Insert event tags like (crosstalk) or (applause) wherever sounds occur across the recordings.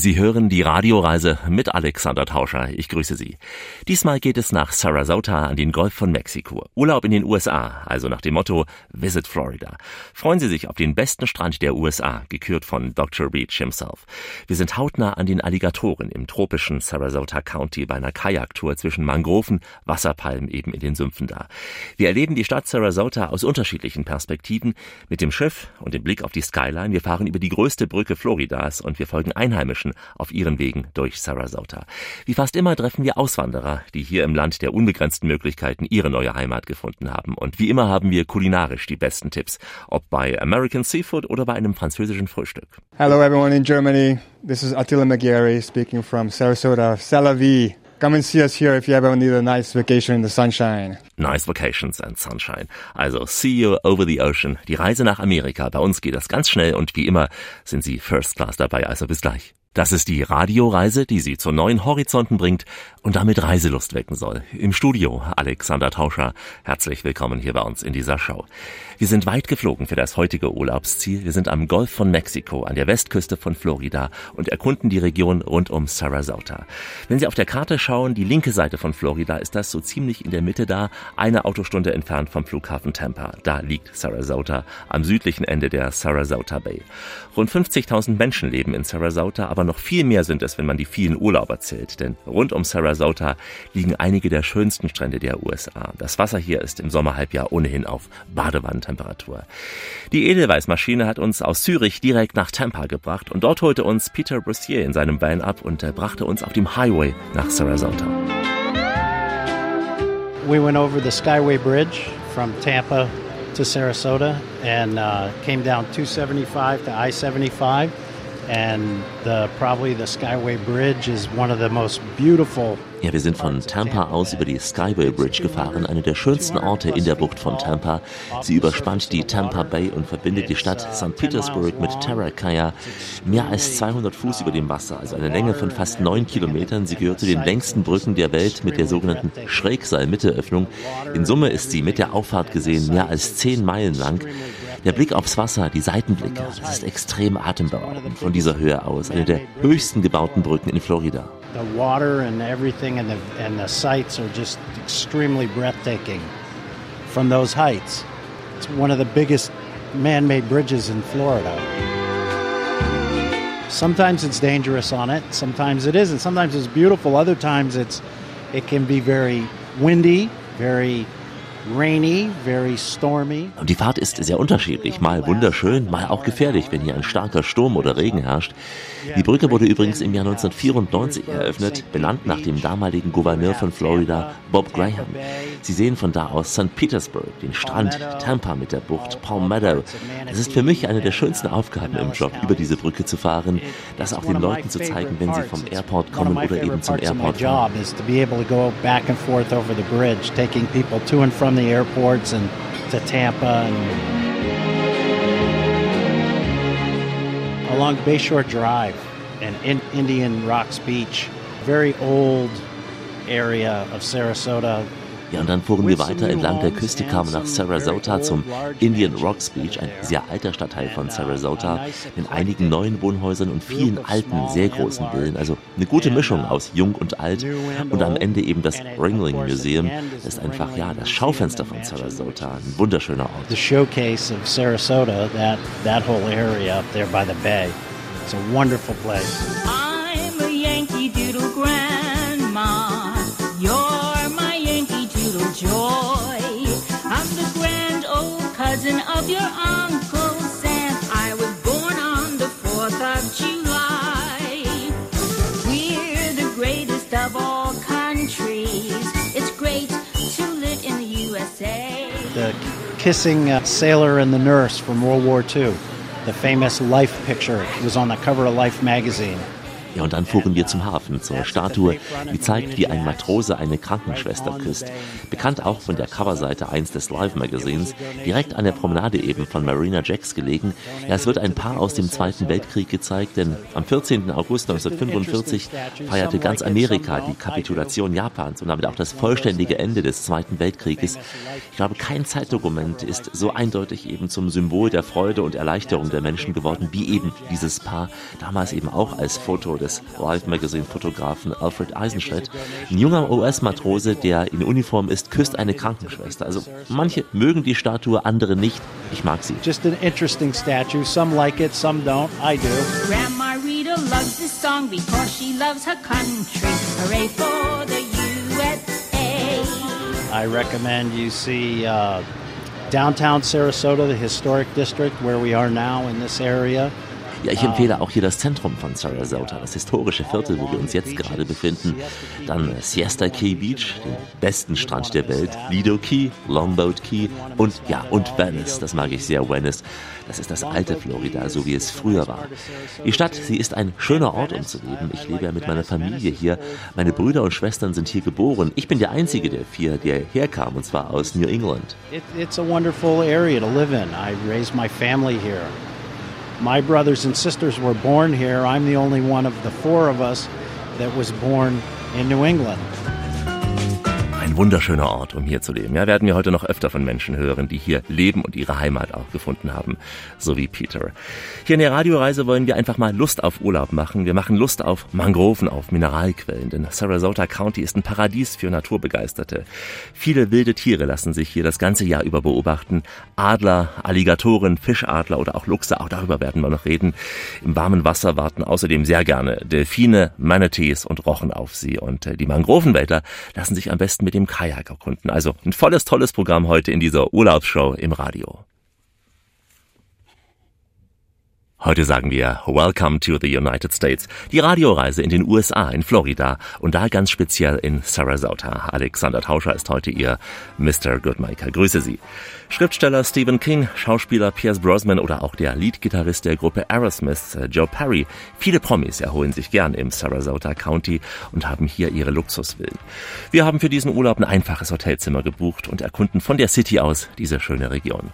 Sie hören die Radioreise mit Alexander Tauscher. Ich grüße Sie. Diesmal geht es nach Sarasota an den Golf von Mexiko. Urlaub in den USA, also nach dem Motto Visit Florida. Freuen Sie sich auf den besten Strand der USA, gekürt von Dr. Beach himself. Wir sind hautnah an den Alligatoren im tropischen Sarasota County bei einer Kajaktour zwischen Mangroven, Wasserpalmen eben in den Sümpfen da. Wir erleben die Stadt Sarasota aus unterschiedlichen Perspektiven mit dem Schiff und dem Blick auf die Skyline. Wir fahren über die größte Brücke Floridas und wir folgen Einheimischen Menschen auf ihren Wegen durch Sarasota. Wie fast immer treffen wir Auswanderer, die hier im Land der unbegrenzten Möglichkeiten ihre neue Heimat gefunden haben. Und wie immer haben wir kulinarisch die besten Tipps, ob bei American Seafood oder bei einem französischen Frühstück. Hello everyone in Germany. This is Attila McGarry speaking from Sarasota, Salavi. Come and see us here if you ever need a nice vacation in the sunshine. Nice vacations and sunshine. Also see you over the ocean. Die Reise nach Amerika. Bei uns geht das ganz schnell und wie immer sind Sie First Class dabei. Also bis gleich. Das ist die Radioreise, die Sie zu neuen Horizonten bringt und damit Reiselust wecken soll. Im Studio Alexander Tauscher. Herzlich willkommen hier bei uns in dieser Show. Wir sind weit geflogen für das heutige Urlaubsziel. Wir sind am Golf von Mexiko, an der Westküste von Florida und erkunden die Region rund um Sarasota. Wenn Sie auf der Karte schauen, die linke Seite von Florida ist das so ziemlich in der Mitte da, eine Autostunde entfernt vom Flughafen Tampa. Da liegt Sarasota am südlichen Ende der Sarasota Bay. Rund 50.000 Menschen leben in Sarasota, aber noch viel mehr sind es, wenn man die vielen Urlauber zählt. Denn rund um Sarasota liegen einige der schönsten Strände der USA. Das Wasser hier ist im Sommerhalbjahr ohnehin auf Badewannentemperatur. Die Edelweißmaschine hat uns aus Zürich direkt nach Tampa gebracht und dort holte uns Peter Brussier in seinem Van ab und brachte uns auf dem Highway nach Sarasota. We went over the Skyway Bridge from Tampa to Sarasota and uh, came down 275 to I 75. And the, probably the Skyway Bridge is one of the most beautiful Ja, wir sind von Tampa aus über die Skyway Bridge gefahren, eine der schönsten Orte in der Bucht von Tampa. Sie überspannt die Tampa Bay und verbindet die Stadt St. Petersburg mit Tarakaya. Mehr als 200 Fuß über dem Wasser, also eine Länge von fast neun Kilometern. Sie gehört zu den längsten Brücken der Welt mit der sogenannten Schrägseil-Mitteöffnung. In Summe ist sie mit der Auffahrt gesehen mehr als zehn Meilen lang. Der Blick aufs Wasser, die Seitenblicke, das ist extrem atemberaubend von dieser Höhe aus. Eine der höchsten gebauten Brücken in Florida. The water and everything and the, and the sights are just extremely breathtaking from those heights. It's one of the biggest man-made bridges in Florida. Sometimes it's dangerous on it, sometimes it isn't. Sometimes it's beautiful, other times it's it can be very windy, very. Und die Fahrt ist sehr unterschiedlich, mal wunderschön, mal auch gefährlich, wenn hier ein starker Sturm oder Regen herrscht. Die Brücke wurde übrigens im Jahr 1994 eröffnet, benannt nach dem damaligen Gouverneur von Florida, Bob Graham. Sie sehen von da aus St. Petersburg, den Strand, Tampa mit der Bucht, Palm Meadow. Es ist für mich eine der schönsten Aufgaben im Job, über diese Brücke zu fahren, das auch den Leuten zu zeigen, wenn sie vom Airport kommen oder eben zum Airport fahren. The airports and to Tampa and along Bayshore Drive and in Indian Rocks Beach, very old area of Sarasota Ja, und dann fuhren wir weiter entlang der Küste, kamen nach Sarasota zum Indian Rocks Beach, ein sehr alter Stadtteil von Sarasota, mit einigen neuen Wohnhäusern und vielen alten, sehr großen Villen. Also eine gute Mischung aus jung und alt. Und am Ende eben das Ringling Museum. Das ist einfach, ja, das Schaufenster von Sarasota. Ein wunderschöner Ort. The showcase of Sarasota, that, that whole area up there by the bay. It's a wonderful place. Cousin of your Uncle Sam. I was born on the 4th of July. We're the greatest of all countries. It's great to live in the USA. The kissing uh, sailor and the nurse from World War II. The famous Life picture was on the cover of Life magazine. Ja, und dann fuhren wir zum Hafen, zur Statue, die zeigt, wie ein Matrose eine Krankenschwester küsst. Bekannt auch von der Coverseite 1 des Live-Magazins, direkt an der Promenade eben von Marina Jacks gelegen. Ja, es wird ein Paar aus dem Zweiten Weltkrieg gezeigt, denn am 14. August 1945 feierte ganz Amerika die Kapitulation Japans und damit auch das vollständige Ende des Zweiten Weltkrieges. Ich glaube, kein Zeitdokument ist so eindeutig eben zum Symbol der Freude und Erleichterung der Menschen geworden, wie eben dieses Paar, damals eben auch als Foto des Life Magazine Fotografen Alfred Eisenstedt. Ein junger US-Matrose, der in Uniform ist, küsst eine Krankenschwester. Also manche mögen die Statue, andere nicht. Ich mag sie. Just an interesting statue. Some like it, some don't. I do. Grandma Rita loves this song because she loves her country. Hooray for the USA. I recommend you see uh, downtown Sarasota, the historic district where we are now in this area. Ja, ich empfehle auch hier das Zentrum von Sarasota, das historische Viertel, wo wir uns jetzt gerade befinden. Dann Siesta Key Beach, den besten Strand der Welt, Lido Key, Longboat Key und ja, und Venice, das mag ich sehr, Venice. Das ist das alte Florida, so wie es früher war. Die Stadt, sie ist ein schöner Ort, um zu leben. Ich lebe ja mit meiner Familie hier. Meine Brüder und Schwestern sind hier geboren. Ich bin der einzige der vier, der herkam, und zwar aus New England. It, it's a wonderful area to live in. I raised my family here. My brothers and sisters were born here. I'm the only one of the four of us that was born in New England. Wunderschöner Ort, um hier zu leben. Ja, werden wir heute noch öfter von Menschen hören, die hier leben und ihre Heimat auch gefunden haben, so wie Peter. Hier in der Radioreise wollen wir einfach mal Lust auf Urlaub machen. Wir machen Lust auf Mangroven, auf Mineralquellen, denn Sarasota County ist ein Paradies für Naturbegeisterte. Viele wilde Tiere lassen sich hier das ganze Jahr über beobachten. Adler, Alligatoren, Fischadler oder auch Luchse, auch darüber werden wir noch reden. Im warmen Wasser warten außerdem sehr gerne Delfine, Manatees und Rochen auf sie. Und äh, die Mangrovenwälder lassen sich am besten mit dem Kajak erkunden. Also ein volles, tolles Programm heute in dieser Urlaubsshow im Radio. Heute sagen wir Welcome to the United States. Die Radioreise in den USA, in Florida und da ganz speziell in Sarasota. Alexander Tauscher ist heute Ihr Mr. Goodmaker. Grüße Sie. Schriftsteller Stephen King, Schauspieler Pierce Brosnan oder auch der Leadgitarrist der Gruppe Aerosmith, äh, Joe Perry. Viele Promis erholen sich gern im Sarasota County und haben hier ihre Luxusvillen. Wir haben für diesen Urlaub ein einfaches Hotelzimmer gebucht und erkunden von der City aus diese schöne Region.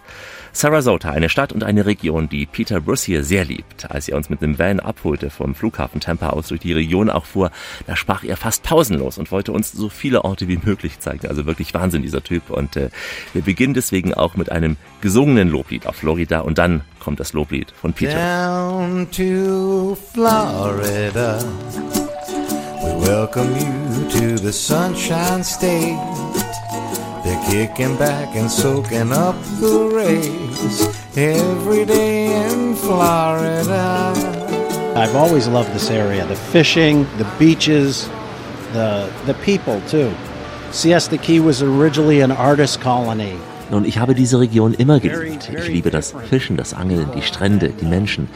Sarasota, eine Stadt und eine Region, die Peter Bruce hier sehr liebt. Als er uns mit einem Van abholte vom Flughafen Tampa aus durch die Region auch fuhr, da sprach er fast pausenlos und wollte uns so viele Orte wie möglich zeigen. Also wirklich Wahnsinn, dieser Typ. Und äh, wir beginnen deswegen auch mit einem gesungenen Loblied auf Florida und dann kommt das Loblied von Peter. Down to Florida. We welcome you to the Sunshine State. They're kicking back and soaking up the rays every day in Florida. I've always loved this area. The fishing, the beaches, the the people too. Siesta Key was originally an artist colony. Nun, ich habe diese Region immer geliebt. Ich liebe das Fischen, das Angeln, die Strände, die Menschen.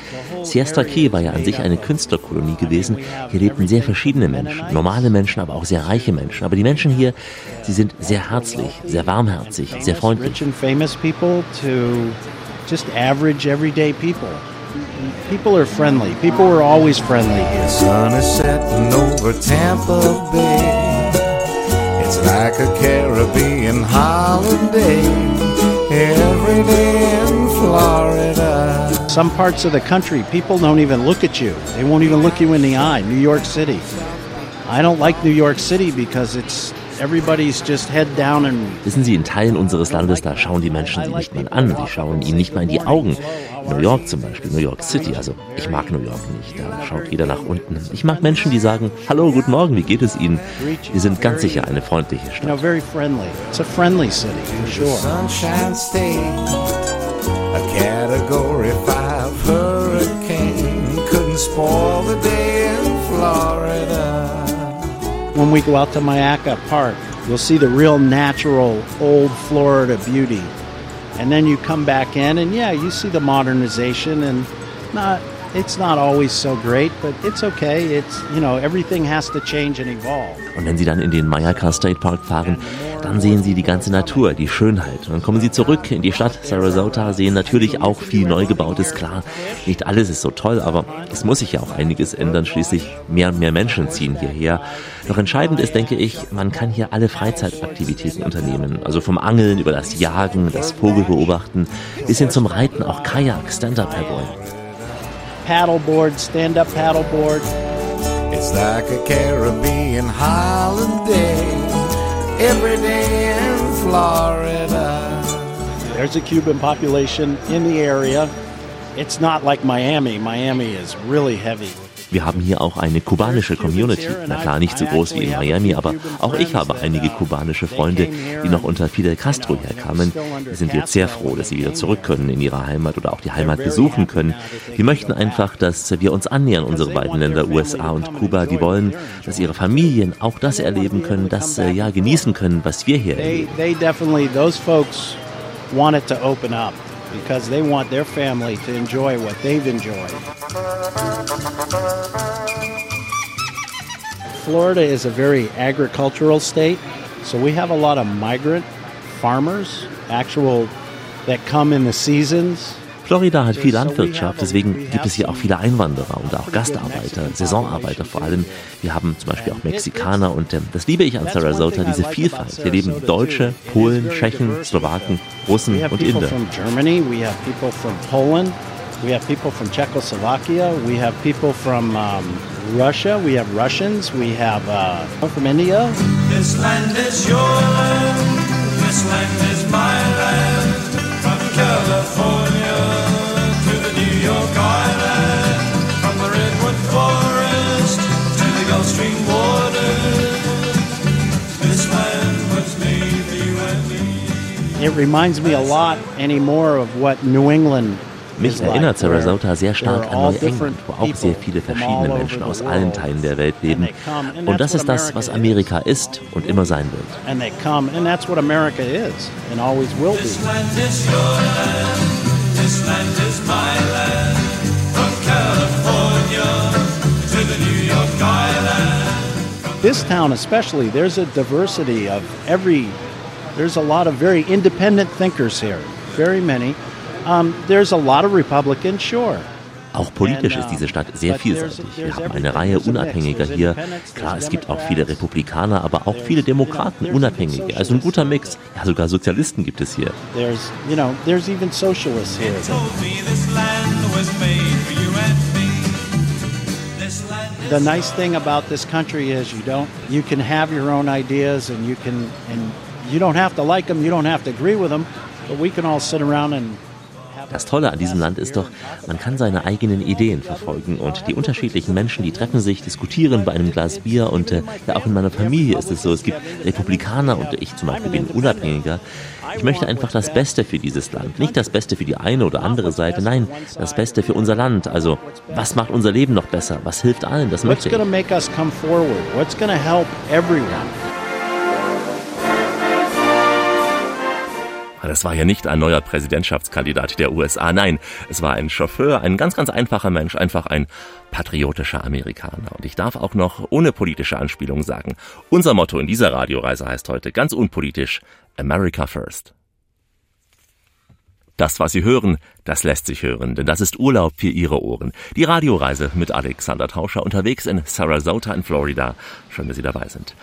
Siesta Key war ja an sich eine Künstlerkolonie gewesen. Hier lebten sehr verschiedene Menschen, normale Menschen, aber auch sehr reiche Menschen. Aber die Menschen hier, sie sind sehr herzlich, sehr warmherzig, sehr Rich freundlich. and famous people to just average everyday people. People are friendly. People were always friendly. The sun is setting over Tampa Bay. It's like a Caribbean holiday every day in Florida. Some parts of the country, people don't even look at you. They won't even look you in the eye. New York City. I don't like New York City because it's everybody's just head down and Wissen Sie, in Teilen unseres Landes, da schauen die Menschen Sie nicht mal an, sie schauen ihnen nicht mal in die Augen. New York zum Beispiel, New York City, also ich mag New York nicht, da schaut jeder nach unten. Ich mag Menschen, die sagen, hallo, guten Morgen, wie geht es Ihnen? Wir sind ganz sicher eine freundliche Stadt. very friendly. It's a friendly city for sure. Sunshine State, a Category 5 hurricane couldn't spoil the day in Florida. When we go out to Mayaca Park, you'll see the real natural old Florida beauty. And then you come back in and yeah, you see the modernization and not so great, but it's okay. It's you know, everything has to change and evolve. Und wenn Sie dann in den Mayaka State Park fahren, dann sehen Sie die ganze Natur, die Schönheit. Und dann kommen Sie zurück in die Stadt Sarasota, sehen natürlich auch viel Neugebautes. Klar, nicht alles ist so toll, aber es muss sich ja auch einiges ändern. Schließlich mehr und mehr Menschen ziehen hierher. Doch entscheidend ist, denke ich, man kann hier alle Freizeitaktivitäten unternehmen. Also vom Angeln über das Jagen, das Vogelbeobachten bis hin zum Reiten, auch Kajak, Stand-Up-Paddling. Paddleboard, stand up paddleboard. It's like a Caribbean holiday every day in Florida. There's a Cuban population in the area. It's not like Miami. Miami is really heavy Wir haben hier auch eine kubanische Community. Na klar, nicht so groß wie in Miami, aber auch ich habe einige kubanische Freunde, die noch unter Fidel Castro herkamen. Wir sind jetzt sehr froh, dass sie wieder zurück können in ihre Heimat oder auch die Heimat besuchen können. Wir möchten einfach, dass wir uns annähern, unsere beiden Länder USA und Kuba. Die wollen, dass ihre Familien auch das erleben können, das äh, ja genießen können, was wir hier erleben. Because they want their family to enjoy what they've enjoyed. Florida is a very agricultural state, so we have a lot of migrant farmers, actual that come in the seasons. Florida hat viel Landwirtschaft, deswegen gibt es hier auch viele Einwanderer und auch Gastarbeiter, Saisonarbeiter vor allem. Wir haben zum Beispiel auch Mexikaner und ähm, das liebe ich an Sarasota, diese Vielfalt. Hier leben Deutsche, Polen, Tschechen, Slowaken, Russen We have und Inder. from Germany, we have people from Poland, we have people from Czechoslovakia, we have people from um, Russia, we have Russians, we have uh, from India. This land is your Mich erinnert Sarasota sehr stark an Neuengland, wo auch sehr viele people from verschiedene all Menschen over aus the allen world. Teilen der Welt leben. they come, and Und that's das ist what das, was America Amerika ist und immer sein wird. This land is your land, this land is my land. From California to the New York Island. This town, especially, there's a diversity of every. There's a lot of very independent thinkers here, very many. Um, there's a lot of Republicans, sure. Auch politisch ist diese um, Stadt sehr vielseitig. Wir haben eine Reihe There's a mix. Unabhängiger hier. Klar, es gibt auch Democrats. viele Republikaner, aber auch viele Demokraten, there's Unabhängige. Also ein guter Mix. Ja, sogar Sozialisten gibt es hier. The nice thing about this country is you don't, you can have your own ideas, and you can, and you don't have to like them, you don't have to agree with them, but we can all sit around and. Das Tolle an diesem Land ist doch, man kann seine eigenen Ideen verfolgen und die unterschiedlichen Menschen, die treffen sich, diskutieren bei einem Glas Bier und äh, ja auch in meiner Familie ist es so, es gibt Republikaner und ich zum Beispiel bin Unabhängiger. Ich möchte einfach das Beste für dieses Land, nicht das Beste für die eine oder andere Seite, nein, das Beste für unser Land. Also was macht unser Leben noch besser? Was hilft allen? Das What's möchte ich. Das war ja nicht ein neuer Präsidentschaftskandidat der USA, nein, es war ein Chauffeur, ein ganz, ganz einfacher Mensch, einfach ein patriotischer Amerikaner. Und ich darf auch noch ohne politische Anspielung sagen, unser Motto in dieser Radioreise heißt heute ganz unpolitisch America First. Das, was Sie hören, das lässt sich hören, denn das ist Urlaub für Ihre Ohren. Die Radioreise mit Alexander Tauscher unterwegs in Sarasota in Florida. Schön, dass Sie dabei sind.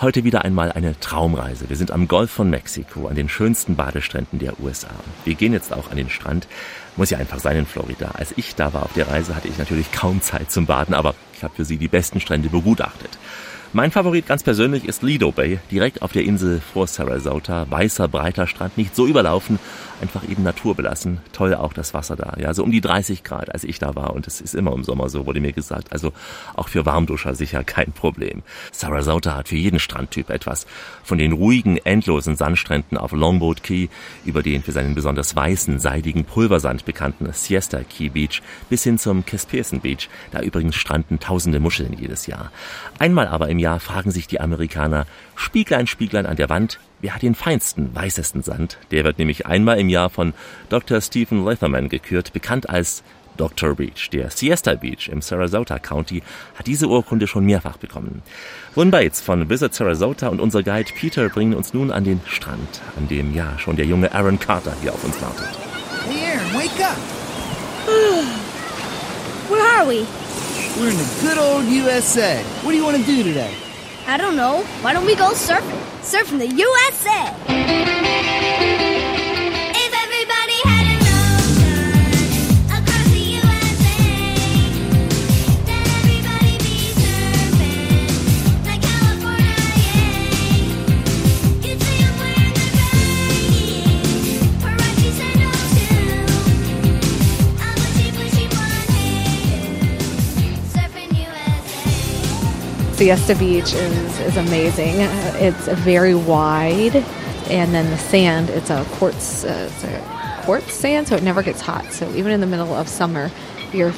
Heute wieder einmal eine Traumreise. Wir sind am Golf von Mexiko, an den schönsten Badestränden der USA. Wir gehen jetzt auch an den Strand. Muss ja einfach sein in Florida. Als ich da war auf der Reise, hatte ich natürlich kaum Zeit zum Baden, aber ich habe für Sie die besten Strände begutachtet. Mein Favorit ganz persönlich ist Lido Bay, direkt auf der Insel vor Sarasota. Weißer, breiter Strand, nicht so überlaufen, einfach eben naturbelassen. Toll auch das Wasser da. Ja, so um die 30 Grad, als ich da war. Und es ist immer im Sommer so, wurde mir gesagt. Also auch für Warmduscher sicher kein Problem. Sarasota hat für jeden Strandtyp etwas. Von den ruhigen, endlosen Sandstränden auf Longboat Key über den für seinen besonders weißen, seidigen Pulversand bekannten Siesta Key Beach bis hin zum Caspersen Beach. Da übrigens stranden tausende Muscheln jedes Jahr. Einmal aber im Jahr fragen sich die Amerikaner, Spieglein, Spieglein an der Wand, wer hat den feinsten, weißesten Sand? Der wird nämlich einmal im Jahr von Dr. Stephen Letherman gekürt, bekannt als Dr. Beach. Der Siesta Beach im Sarasota County hat diese Urkunde schon mehrfach bekommen. Ron Bates von Visit Sarasota und unser Guide Peter bringen uns nun an den Strand, an dem ja schon der junge Aaron Carter hier auf uns wartet. Hey, Aaron, wake up. Where are we? We're in the good old USA. What do you want to do today? I don't know. Why don't we go surfing? Surfing the USA! Siesta Beach is, is amazing. It's very wide, and then the sand, it's a quartz, uh, it's a quartz sand, so it never gets hot. So even in the middle of summer, your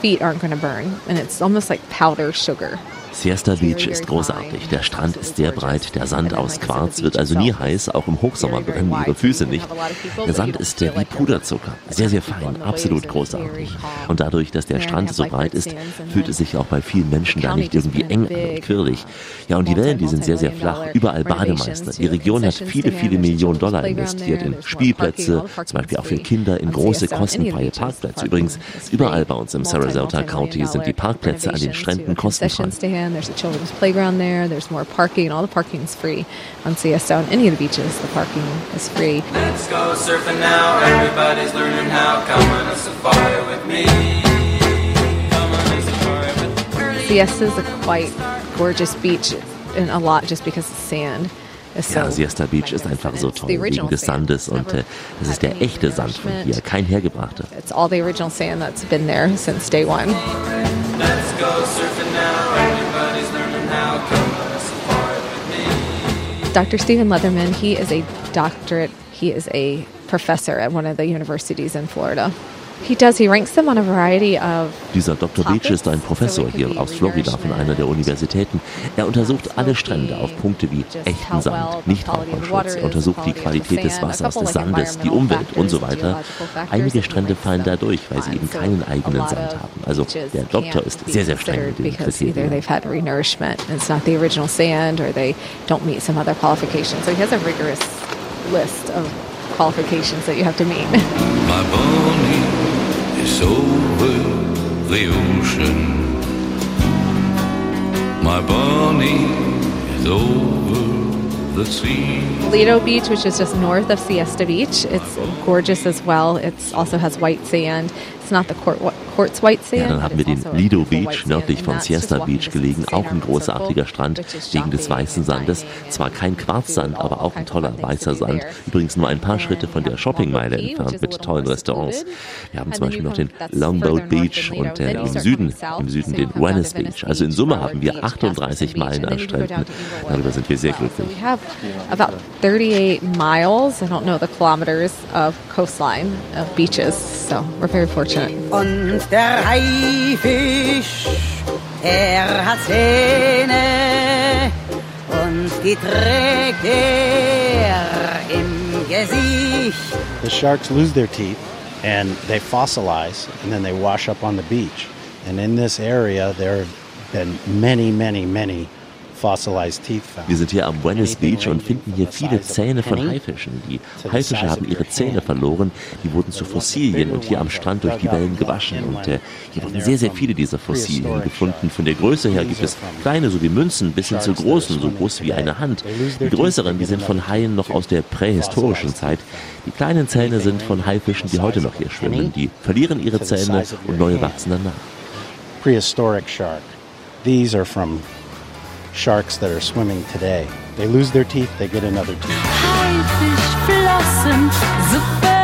feet aren't going to burn, and it's almost like powder sugar. Siesta Beach ist großartig. Der Strand ist sehr breit, der Sand aus Quarz wird also nie heiß, auch im Hochsommer brennen ihre Füße nicht. Der Sand ist wie Puderzucker, sehr, sehr fein, absolut großartig. Und dadurch, dass der Strand so breit ist, fühlt es sich auch bei vielen Menschen da nicht irgendwie eng an und quirlig. Ja, und die Wellen, die sind sehr, sehr flach, überall Bademeister. Die Region hat viele, viele Millionen Dollar investiert in Spielplätze, zum Beispiel auch für Kinder, in große kostenfreie Parkplätze. Übrigens, überall bei uns im Sarasota County sind die Parkplätze an den Stränden kostenfrei. Concession. There's a children's playground there. There's more parking. All the parking is free on Siesta. On any of the beaches, the parking is free. Let's go surfing now. Everybody's learning how. Come on a safari with me. Come on a safari with me. Siesta is a quite gorgeous beach, and a lot just because the sand is so. Ja, Siesta Beach ist einfach so toll wegen des Sandes und äh, es ist der echte Sand von hier, kein hergebrachter. It's all the original sand that's been there since day one. Let's go surfing now. Dr. Stephen Leatherman, he is a doctorate, he is a professor at one of the universities in Florida. He does, he ranks them on a variety of Dieser Dr. Beach ist ein Professor hier aus Florida von einer der Universitäten. Er untersucht alle Strände auf Punkte wie echten Sand, Nichtraucherschutz, er untersucht die Qualität des Wassers, des Sandes, die Umwelt und so weiter. Einige Strände fallen da durch, weil sie eben keinen eigenen Sand haben. Also der Doktor ist sehr, sehr streng mit den Kriterien. they've had renourishment and it's not the original sand or they don't meet some other qualifications. So he has a rigorous list of qualifications that you have to meet. Bonnie over the ocean. My Bonnie is over the sea. Lido Beach, which is just north of Siesta Beach, it's gorgeous as well. It also has white sand. It's not the quart- quartz white sand. Ja, dann haben wir den also Lido Beach nördlich von Siesta Beach gelegen, auch ein großartiger Strand wegen des weißen and Sandes. Zwar kein and Quarzsand, aber auch ein toller weißer Sand. Übrigens nur ein paar Schritte von der Shoppingmeile entfernt mit tollen Restaurants. Wir haben zum Beispiel noch den Longboat Beach und äh, im Süden, im Süden den Venice Beach. Also in Summe haben wir Beach, 38 Casperton Meilen an Stränden. Darüber sind wir sehr glücklich. we have about 38 miles, I don't know the kilometers, of coastline of beaches. So we're very fortunate. Und der Haifisch, er hat Zähne und die trägt er im Gesicht. The sharks lose their teeth and they fossilize and then they wash up on the beach. And in this area, there have been many, many, many fossilized teeth found. Wir sind hier am Venice Beach und finden hier viele Zähne von Haifischen. Die Haifische haben ihre Zähne verloren, die wurden zu Fossilien und hier am Strand durch die Wellen gewaschen. Und äh, hier wurden sehr, sehr viele dieser Fossilien gefunden. Von der Größe her gibt es kleine, so wie Münzen, bis hin zu großen, so groß wie eine Hand. Die größeren, die sind von Haien noch aus der prähistorischen Zeit. Die kleinen Zähne sind von Haifischen, die heute noch hier schwimmen. Die verlieren ihre Zähne und neue wachsen danach. Prehistoric shark. These are from sharks that are swimming today. They lose their teeth, they get another tooth. Haifischflossen, super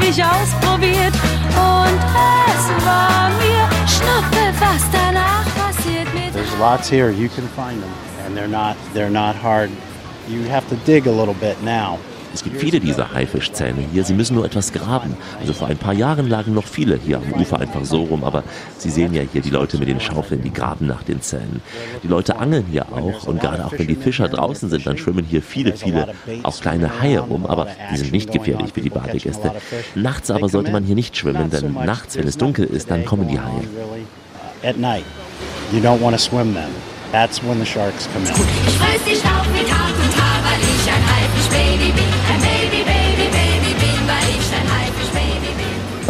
hab ich ausprobiert und es war mir Schnuppe, was danach passiert mit There's lots here. You can find them, and they're not they're not hard. You have to dig a little bit now. Es gibt viele dieser Haifischzähne hier. Sie müssen nur etwas graben. Also vor ein paar Jahren lagen noch viele hier am Ufer einfach so rum. Aber Sie sehen ja hier die Leute mit den Schaufeln, die graben nach den Zähnen. Die Leute angeln hier auch. Und gerade auch wenn die Fischer draußen sind, dann schwimmen hier viele, viele auch kleine Haie rum. Aber die sind nicht gefährlich für die Badegäste. Nachts aber sollte man hier nicht schwimmen, denn nachts, wenn es dunkel ist, dann kommen die Haie. At night, you don't want to swim then. That's when the sharks come in.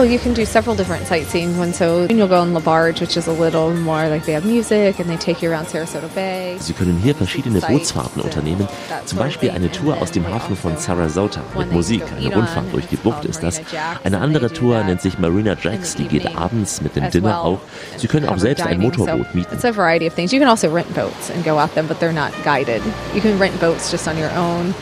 Well, you can do several different sightseeing. One, so you'll go on La Barge, which is a little more like they have music and they take you around Sarasota Bay. Sie können hier verschiedene Bootsfahrten unternehmen, zum Beispiel eine Tour aus dem Hafen von Sarasota mit Musik. Eine Rundfahrt durch die Bucht ist das. Eine andere Tour nennt sich Marina Jacks, die geht abends mit dem Dinner auch. Sie können auch selbst ein Motorboot mieten. It's a variety of things. You can also rent boats and go out them, but they're not guided. You can rent boats just on your own.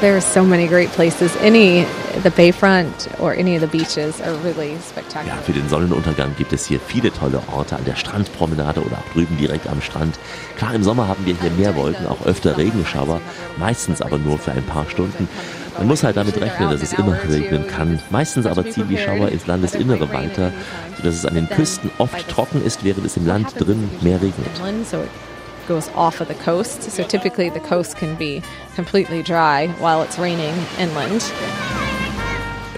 There's so many great places. Any, the bayfront or any of the beaches are really spectacular. Ja, für den Sonnenuntergang gibt es hier viele tolle Orte an der Strandpromenade oder auch drüben direkt am Strand. Klar, im Sommer haben wir hier mehr Wolken, auch öfter Regenschauer, meistens aber nur für ein paar Stunden. Man muss halt damit rechnen, dass es immer regnen kann. Meistens aber ziehen die Schauer ins Landesinnere weiter, sodass es an den Küsten oft trocken ist, während es im Land drin mehr regnet. Goes off of the coast. So typically the coast can be completely dry while it's raining inland.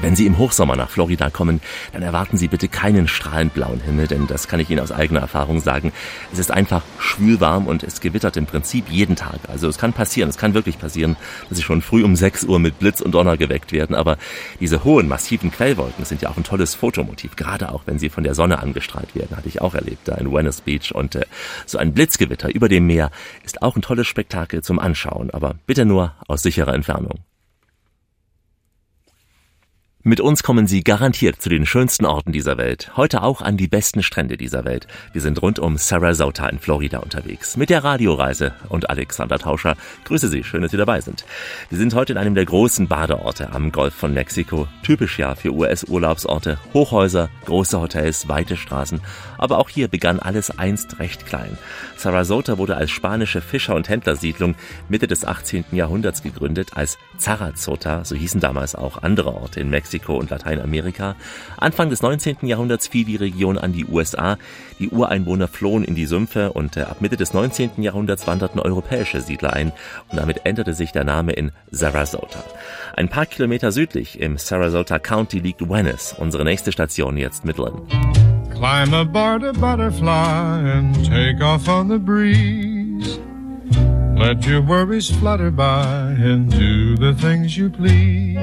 Wenn Sie im Hochsommer nach Florida kommen, dann erwarten Sie bitte keinen strahlend blauen Himmel, denn das kann ich Ihnen aus eigener Erfahrung sagen. Es ist einfach schwülwarm und es gewittert im Prinzip jeden Tag. Also es kann passieren, es kann wirklich passieren, dass Sie schon früh um 6 Uhr mit Blitz und Donner geweckt werden. Aber diese hohen, massiven Quellwolken sind ja auch ein tolles Fotomotiv, gerade auch wenn sie von der Sonne angestrahlt werden. Hatte ich auch erlebt da in Venice Beach. Und äh, so ein Blitzgewitter über dem Meer ist auch ein tolles Spektakel zum Anschauen, aber bitte nur aus sicherer Entfernung. Mit uns kommen Sie garantiert zu den schönsten Orten dieser Welt. Heute auch an die besten Strände dieser Welt. Wir sind rund um Sarasota in Florida unterwegs. Mit der Radioreise und Alexander Tauscher. Grüße Sie, schön, dass Sie dabei sind. Wir sind heute in einem der großen Badeorte am Golf von Mexiko. Typisch ja für US-Urlaubsorte. Hochhäuser, große Hotels, weite Straßen. Aber auch hier begann alles einst recht klein. Sarasota wurde als spanische Fischer- und Händlersiedlung Mitte des 18. Jahrhunderts gegründet, als Zarazota, so hießen damals auch andere Orte in Mexiko und Lateinamerika. Anfang des 19. Jahrhunderts fiel die Region an die USA. Die Ureinwohner flohen in die Sümpfe und äh, ab Mitte des 19. Jahrhunderts wanderten europäische Siedler ein und damit änderte sich der Name in Sarasota. Ein paar Kilometer südlich im Sarasota County liegt Venice, unsere nächste Station jetzt Midland. Climb aboard a butterfly and take off on the breeze. Let your worries flutter by and do the things you please.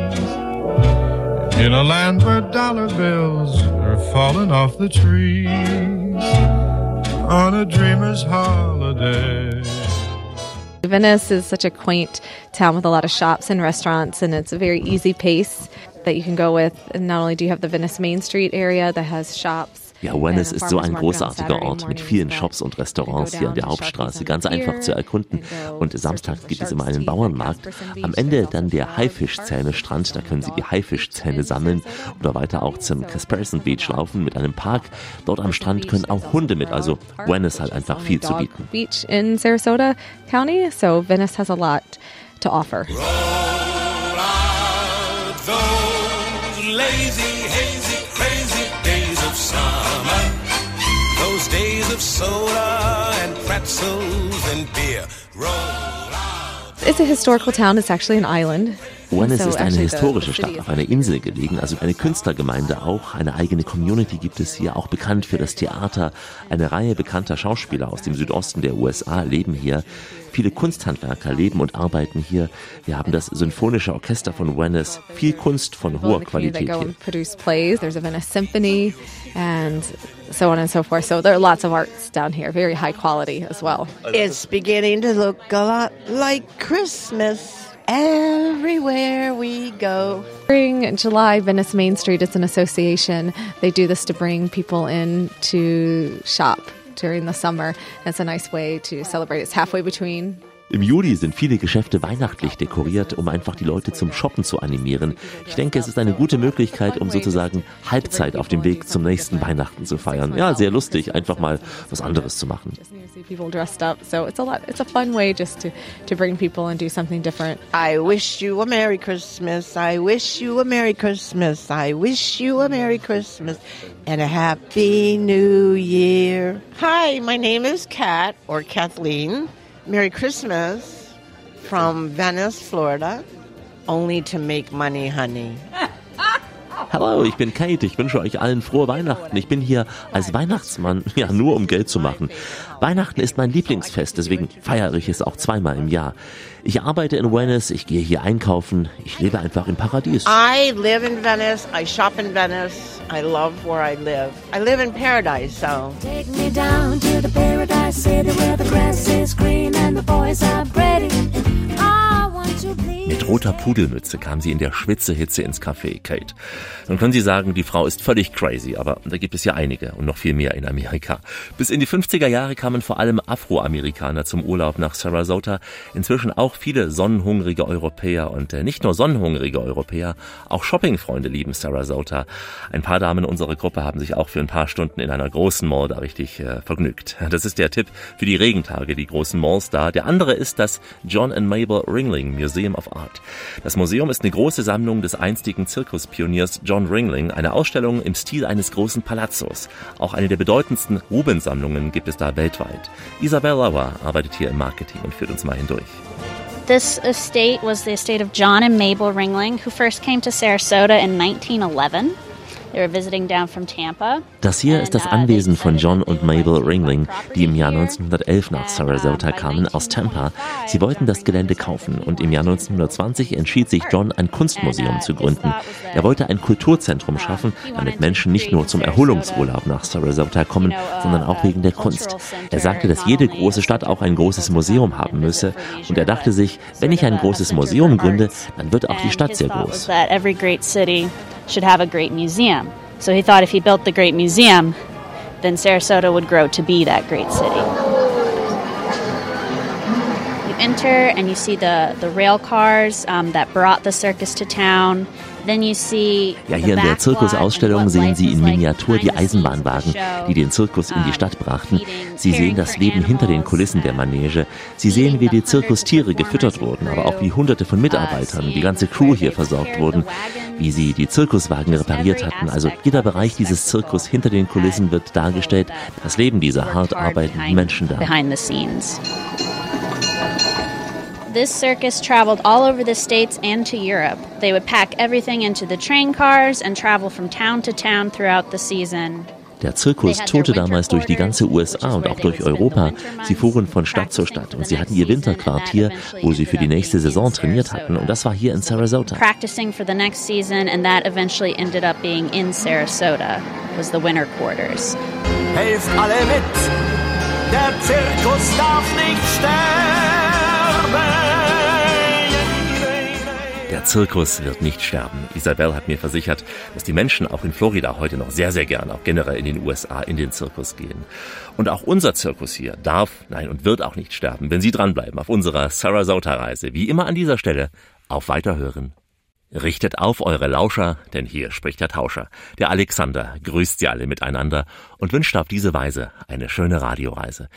In a land where dollar bills are falling off the trees. On a dreamer's holiday. Venice is such a quaint town with a lot of shops and restaurants, and it's a very easy pace that you can go with. And not only do you have the Venice Main Street area that has shops. Ja, Venice ist so ein großartiger Ort mit vielen Shops und Restaurants hier an der Hauptstraße, ganz einfach zu erkunden. Und samstags gibt es immer einen Bauernmarkt. Am Ende dann der Haifischzähne-Strand, da können Sie die Haifischzähne sammeln oder weiter auch zum Casperson Beach laufen mit einem Park. Dort am Strand können auch Hunde mit, also Venice hat einfach viel zu bieten. Beach in Sarasota County, so Venice has a lot to offer. Those lazy, of soda and pretzels and beer. Roll It's a historical town. It's actually an island. So ist eine historische Stadt auf einer Insel gelegen, also eine Künstlergemeinde auch, eine eigene Community gibt es hier, auch bekannt für das Theater. Eine Reihe bekannter Schauspieler aus dem Südosten der USA leben hier. Viele Kunsthandwerker leben und arbeiten hier. Wir haben das Symphonische Orchester von Venice, viel Kunst von hoher Qualität hier. And produce plays. There's a Venice Symphony and so on and so forth. So there are lots of arts down here, very high quality as well. It's beginning to look a lot like Christmas everywhere we go. During July, Venice Main Street is an association. They do this to bring people in to shop during the summer. It's a nice way to celebrate. It's halfway between Im Juli sind viele Geschäfte weihnachtlich dekoriert, um einfach die Leute zum Shoppen zu animieren. Ich denke, es ist eine gute Möglichkeit, um sozusagen Halbzeit auf dem Weg zum nächsten Weihnachten zu feiern. Ja, sehr lustig, einfach mal was anderes zu machen. you see people dressed up. So it's a lot. It's a fun way just to to bring people and do something different. I wish you a Merry Christmas. I wish you a Merry Christmas. I wish you a Merry Christmas and a Happy New Year. Hi, my name is Kat or Kathleen. Merry Christmas from Venice, Florida. Only to make money, honey. (laughs) Hallo, ich bin Kate. Ich wünsche euch allen frohe Weihnachten. Ich bin hier als Weihnachtsmann, (laughs) ja, nur um Geld zu machen. Weihnachten ist mein Lieblingsfest, deswegen feiere ich es auch zweimal im Jahr. Ich arbeite in Venice, ich gehe hier einkaufen, ich lebe einfach im Paradies. I live in Venice. I shop in Venice. I love where I live. I live in paradise, so. Take me down to the paradise city where the grass is green and the boys are pretty. Mit roter Pudelmütze kam sie in der Schwitzehitze ins Café, Kate. Nun können Sie sagen, die Frau ist völlig crazy, aber da gibt es ja einige und noch viel mehr in Amerika. Bis in die 50er Jahre kamen vor allem Afroamerikaner zum Urlaub nach Sarasota. Inzwischen auch viele sonnenhungrige Europäer und äh, nicht nur sonnenhungrige Europäer, auch Shoppingfreunde lieben Sarasota. Ein paar Damen unserer Gruppe haben sich auch für ein paar Stunden in einer großen Mall da richtig äh, vergnügt. (laughs) Das ist der Tipp für die Regentage, die großen Malls da. Der andere ist das John and Mabel Ringling Museum of Art. Das Museum ist eine große Sammlung des einstigen Zirkuspioniers John Ringling, eine Ausstellung im Stil eines großen Palazzos. Auch eine der bedeutendsten Rubens-Sammlungen gibt es da weltweit. Isabel Lauer arbeitet hier im Marketing und führt uns mal hindurch. This estate was the estate of John and Mabel Ringling, who first came to Sarasota in 1911. Das hier ist das Anwesen von John und Mabel Ringling, die im Jahr 1911 nach Sarasota kamen aus Tampa. Sie wollten das Gelände kaufen und im Jahr 1920 entschied sich John, ein Kunstmuseum zu gründen. Er wollte ein Kulturzentrum schaffen, damit Menschen nicht nur zum Erholungsurlaub nach Sarasota kommen, sondern auch wegen der Kunst. Er sagte, dass jede große Stadt auch ein großes Museum haben müsse und er dachte sich, wenn ich ein großes Museum gründe, dann wird auch die Stadt sehr groß. Should have a great museum. So he thought if he built the great museum, then Sarasota would grow to be that great city. You enter and you see the, the rail cars um, that brought the circus to town. Then you see Ja, hier in der Zirkusausstellung sehen Sie in Miniatur die Eisenbahnwagen, die den Zirkus in die Stadt brachten. Sie sehen das Leben hinter den Kulissen der Manege. Sie sehen, wie die Zirkustiere gefüttert wurden, aber auch wie hunderte von Mitarbeitern, die ganze Crew hier versorgt wurden, wie sie die Zirkuswagen repariert hatten. Also jeder Bereich dieses Zirkus hinter den Kulissen wird dargestellt. Das Leben dieser hart arbeitenden Menschen da. This circus traveled all over the States and to Europe. They would pack everything into the train cars and travel from town to town throughout the season. Der Zirkus tourte damals durch die ganze USA und auch durch Europa. Sie fuhren von Stadt zu Stadt und sie hatten ihr Winterquartier, wo sie für die nächste Saison trainiert hatten. Und das war hier in Sarasota. Practicing for the next season, and that eventually ended up being in Sarasota, was the winter quarters. Helft alle mit, der Zirkus darf nicht sterben. Der Zirkus wird nicht sterben. Isabel hat mir versichert, dass die Menschen auch in Florida heute noch sehr, sehr gern, auch generell in den USA, in den Zirkus gehen. Und auch unser Zirkus hier darf, nein, und wird auch nicht sterben, wenn Sie dranbleiben auf unserer Sarasota-Reise. Wie immer an dieser Stelle, auf Weiterhören. Richtet auf eure Lauscher, denn hier spricht der Tauscher. Der Alexander grüßt Sie alle miteinander und wünscht auf diese Weise eine schöne Radioreise.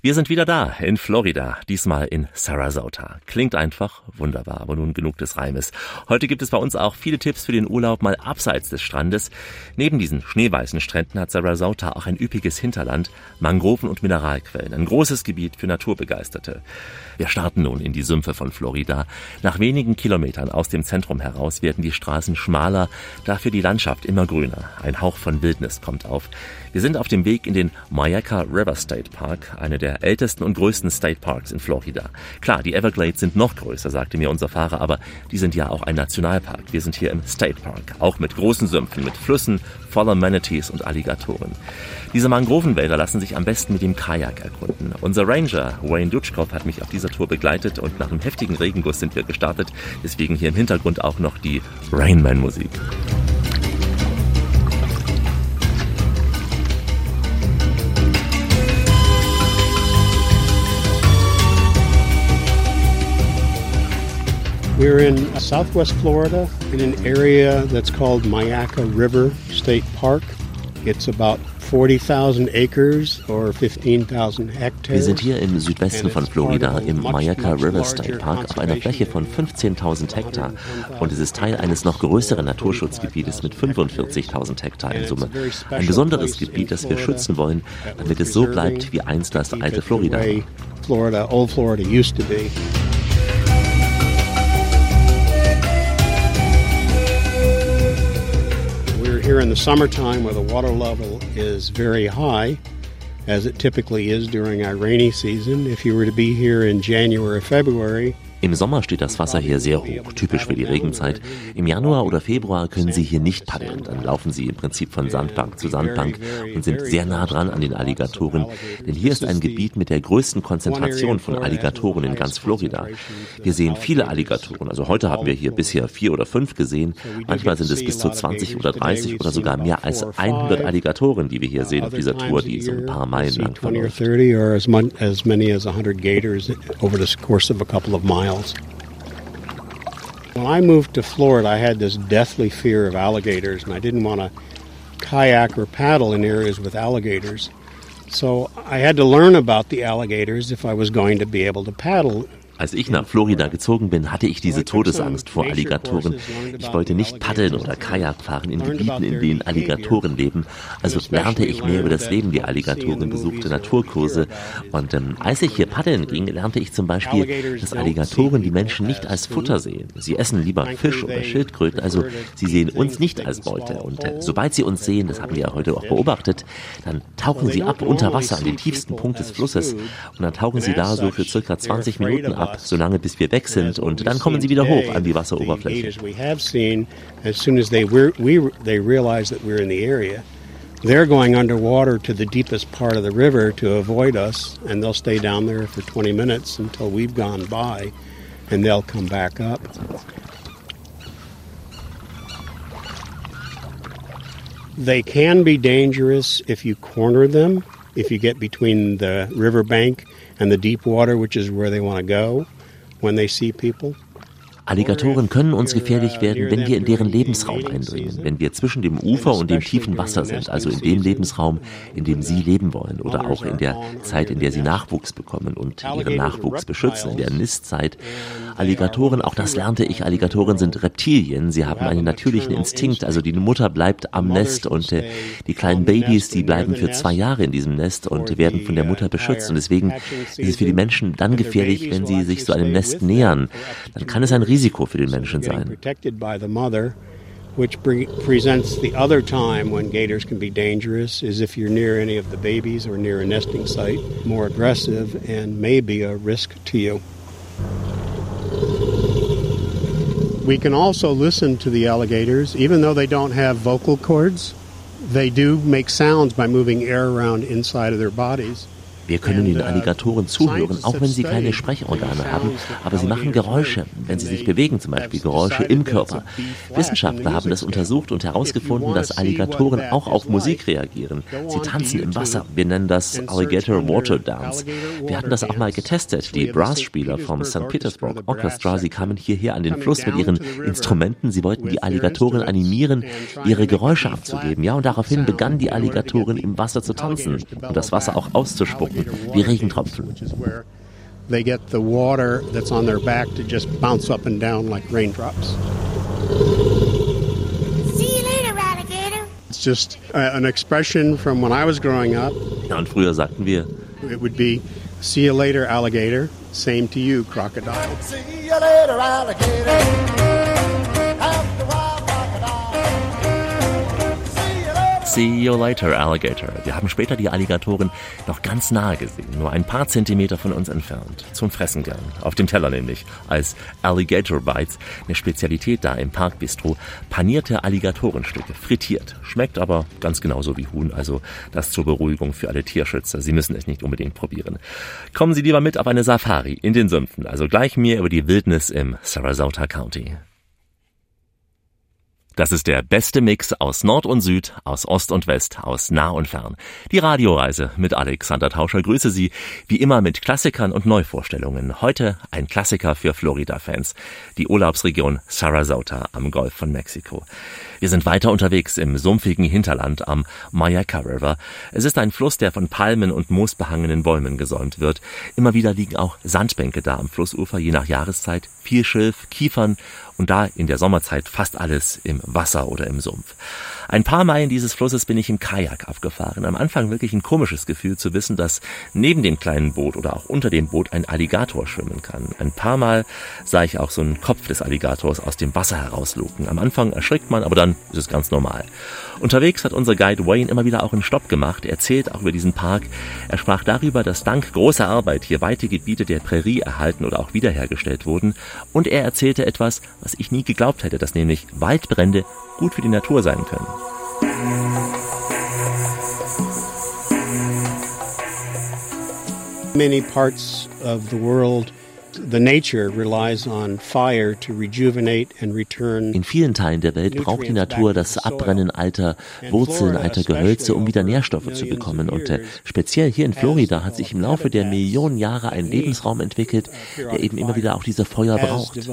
Wir sind wieder da in Florida, diesmal in Sarasota. Klingt einfach wunderbar, aber nun genug des Reimes. Heute gibt es bei uns auch viele Tipps für den Urlaub mal abseits des Strandes. Neben diesen schneeweißen Stränden hat Sarasota auch ein üppiges Hinterland, Mangroven und Mineralquellen, ein großes Gebiet für Naturbegeisterte. Wir starten nun in die Sümpfe von Florida. Nach wenigen Kilometern aus dem Zentrum heraus werden die Straßen schmaler, dafür die Landschaft immer grüner. Ein Hauch von Wildnis kommt auf. Wir sind auf dem Weg in den Mayaca River State Park, einer der ältesten und größten State Parks in Florida. Klar, die Everglades sind noch größer, sagte mir unser Fahrer, aber die sind ja auch ein Nationalpark. Wir sind hier im State Park, auch mit großen Sümpfen, mit Flüssen voller Manatees und Alligatoren. Diese Mangrovenwälder lassen sich am besten mit dem Kajak erkunden. Unser Ranger Wayne Dutschkopf hat mich auf dieser Tour begleitet und nach einem heftigen Regenguss sind wir gestartet. Deswegen hier im Hintergrund auch noch die Rainman-Musik. We're in southwest Florida in an area that's called Mayaca River State Park. It's about 40,000 acres or 15,000 hectares. Wir sind hier im Südwesten von Florida im Mayaca River State Park auf einer Fläche von 15.000 Hektar und es ist Teil eines noch größeren Naturschutzgebietes mit 45.000 Hektar in Summe. Ein besonderes Gebiet, das wir schützen wollen, damit es so bleibt, wie einst das alte Florida war. Florida, old Florida used to be. Here in the summertime where the water level is very high, as it typically is during our rainy season. If you were to be here in January, February, Im Sommer steht das Wasser hier sehr hoch, typisch für die Regenzeit. Im Januar oder Februar können Sie hier nicht paddeln. Dann laufen Sie im Prinzip von Sandbank zu Sandbank und sind sehr nah dran an den Alligatoren. Denn hier ist ein Gebiet mit der größten Konzentration von Alligatoren in ganz Florida. Wir sehen viele Alligatoren. Also heute haben wir hier bisher vier oder fünf gesehen. Manchmal sind es bis zu 20 oder 30 oder sogar mehr als 100 Alligatoren, die wir hier sehen auf dieser Tour, die so ein paar Meilen lang verläuft. 30 or as, mon- as many as 100 gators over the course of a couple of miles. When I moved to Florida, I had this deathly fear of alligators, and I didn't want to kayak or paddle in areas with alligators. So I had to learn about the alligators if I was going to be able to paddle Als ich nach Florida gezogen bin, hatte ich diese Todesangst vor Alligatoren. Ich wollte nicht paddeln oder Kajak fahren in Gebieten, in denen Alligatoren leben. Also lernte ich mehr über das Leben der Alligatoren, besuchte Naturkurse. Und ähm, als ich hier paddeln ging, lernte ich zum Beispiel, dass Alligatoren die Menschen nicht als Futter sehen. Sie essen lieber Fisch oder Schildkröten, also sie sehen uns nicht als Beute. Und äh, sobald sie uns sehen, das haben wir ja heute auch beobachtet, dann tauchen sie ab unter Wasser an den tiefsten Punkt des Flusses. Und dann tauchen sie da so für circa 20 Minuten ab, solange bis wir weg sind. Und dann kommen sie wieder hoch an die Wasseroberfläche. As we have seen, as soon as they we we they realize that we're in the area, they're going underwater to the deepest part of the river to avoid us, and they'll stay down there for 20 minutes until we've gone by, and they'll come back up. They can be dangerous if you corner them, if you get between the riverbank and the deep water, which is where they want to go when they see people. Alligatoren können uns gefährlich werden, wenn wir in deren Lebensraum eindringen, wenn wir zwischen dem Ufer und dem tiefen Wasser sind, also in dem Lebensraum, in dem sie leben wollen oder auch in der Zeit, in der sie Nachwuchs bekommen und ihren Nachwuchs beschützen, in der Nistzeit. Alligatoren, auch das lernte ich, Alligatoren sind Reptilien, sie haben einen natürlichen Instinkt, also die Mutter bleibt am Nest und äh, die kleinen Babys, die bleiben für zwei Jahre in diesem Nest und werden von der Mutter beschützt und deswegen ist es für die Menschen dann gefährlich, wenn sie sich so einem Nest nähern. Dann kann es ein Risiko für den Menschen sein. which pre- presents the other time when gators can be dangerous is if you're near any of the babies or near a nesting site, more aggressive and may be a risk to you. We can also listen to the alligators, even though they don't have vocal cords. They do make sounds by moving air around inside of their bodies. Wir können den Alligatoren zuhören, auch wenn sie keine Sprechorgane haben, aber sie machen Geräusche, wenn sie sich bewegen, zum Beispiel Geräusche im Körper. Wissenschaftler haben das untersucht und herausgefunden, dass Alligatoren auch auf Musik reagieren. Sie tanzen im Wasser. Wir nennen das Alligator Water Dance. Wir hatten das auch mal getestet. Die Brassspieler vom St. Petersburg Orchestra, sie kamen hierher an den Fluss mit ihren Instrumenten. Sie wollten die Alligatoren animieren, ihre Geräusche abzugeben. Ja, und daraufhin begannen die Alligatoren im Wasser zu tanzen und das Wasser auch auszuspucken, wie Regentropfen. Which is where they get the water that's on their back to just bounce up and down like raindrops. See you later, alligator. It's just uh, an expression from when I was growing up. Ja, und früher sagten wir, It would be, see you later, alligator. Same to you, crocodile. See you later, alligator. See you later. Alligator. Wir haben später die Alligatoren noch ganz nahe gesehen, nur ein paar Zentimeter von uns entfernt. Zum Fressen gern. Auf dem Teller nämlich. Als Alligator Bites, eine Spezialität da im Parkbistro. Panierte Alligatorenstücke, frittiert. Schmeckt aber ganz genauso wie Huhn, also das zur Beruhigung für alle Tierschützer. Sie müssen es nicht unbedingt probieren. Kommen Sie lieber mit auf eine Safari in den Sümpfen, also gleich mehr über die Wildnis im Sarasota County. Das ist der beste Mix aus Nord und Süd, aus Ost und West, aus nah und fern. Die Radioreise mit Alexander Tauscher grüße Sie, wie immer mit Klassikern und Neuvorstellungen. Heute ein Klassiker für Florida-Fans, die Urlaubsregion Sarasota am Golf von Mexiko. Wir sind weiter unterwegs im sumpfigen Hinterland am Mayaca River. Es ist ein Fluss, der von Palmen und moosbehangenen Bäumen gesäumt wird. Immer wieder liegen auch Sandbänke da am Flussufer, je nach Jahreszeit. Viel Schilf, Kiefern und da in der Sommerzeit fast alles im Wasser oder im Sumpf. Ein paar Meilen dieses Flusses bin ich im Kajak abgefahren. Am Anfang wirklich ein komisches Gefühl zu wissen, dass neben dem kleinen Boot oder auch unter dem Boot ein Alligator schwimmen kann. Ein paar Mal sah ich auch so einen Kopf des Alligators aus dem Wasser herausluken. Am Anfang erschrickt man, aber dann ist es ganz normal. Unterwegs hat unser Guide Wayne immer wieder auch einen Stopp gemacht. Er erzählt auch über diesen Park. Er sprach darüber, dass dank großer Arbeit hier weite Gebiete der Prärie erhalten oder auch wiederhergestellt wurden. Und er erzählte etwas, was ich nie geglaubt hätte, dass nämlich Waldbrände gut für die Natur sein können. Many parts of the world, the nature relies on fire to rejuvenate and return. In vielen Teilen der Welt braucht die Natur das Abbrennen alter Wurzeln, alter Gehölze, um wieder Nährstoffe zu bekommen. Und äh, speziell hier in Florida hat sich im Laufe der Millionen Jahre ein Lebensraum entwickelt, der eben immer wieder auch diese Feuer braucht. uh.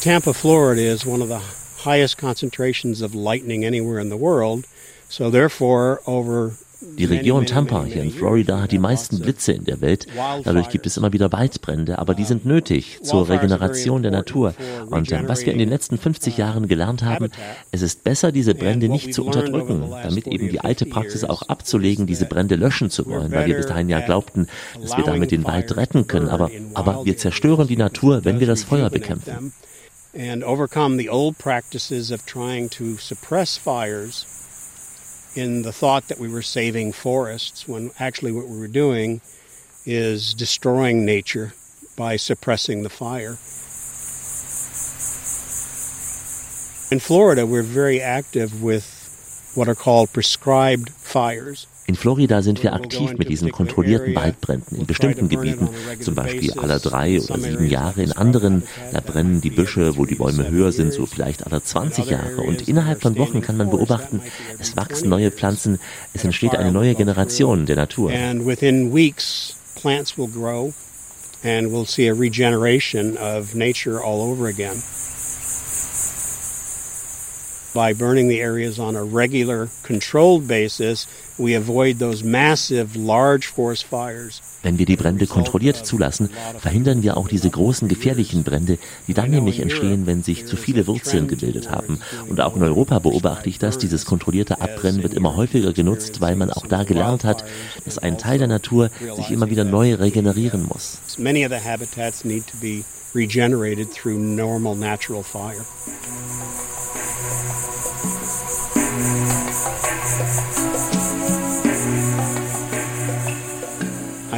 Tampa, Florida is one of the highest concentrations of lightning anywhere in the world. So therefore, over Die Region Tampa hier in Florida hat die meisten Blitze in der Welt. Dadurch gibt es immer wieder Waldbrände, aber die sind nötig zur Regeneration der Natur. Und äh, was wir in den letzten 50 Jahren gelernt haben, es ist besser, diese Brände nicht zu unterdrücken, damit eben die alte Praxis auch abzulegen, diese Brände löschen zu wollen, weil wir bis dahin ja glaubten, dass wir damit den Wald retten können. Aber, aber wir zerstören die Natur, wenn wir das Feuer bekämpfen. and overcome the old practices of trying to suppress fires in the thought that we were saving forests when actually what we were doing is destroying nature by suppressing the fire. In Florida, we're very active with what are called prescribed fires. In Florida sind wir aktiv mit diesen kontrollierten Waldbränden in bestimmten Gebieten, zum Beispiel alle drei oder sieben Jahre. In anderen, da brennen die Büsche, wo die Bäume höher sind, so vielleicht alle 20 Jahre. Und innerhalb von Wochen kann man beobachten, es wachsen neue Pflanzen, es entsteht eine neue Generation der Natur. And within weeks, plants will grow and we'll see a regeneration of nature all over again. By burning the areas on a regular, controlled basis, we avoid those massive, large forest fires. Wenn wir die Brände kontrolliert zulassen, verhindern wir auch diese großen gefährlichen Brände, die dann nämlich entstehen, wenn sich zu viele Wurzeln gebildet haben. Und auch in Europa beobachte ich das, dieses kontrollierte Abbrennen wird immer häufiger genutzt, weil man auch da gelernt hat, dass ein Teil der Natur sich immer wieder neu regenerieren muss. Many of the habitats need to be regenerated through normal natural fire.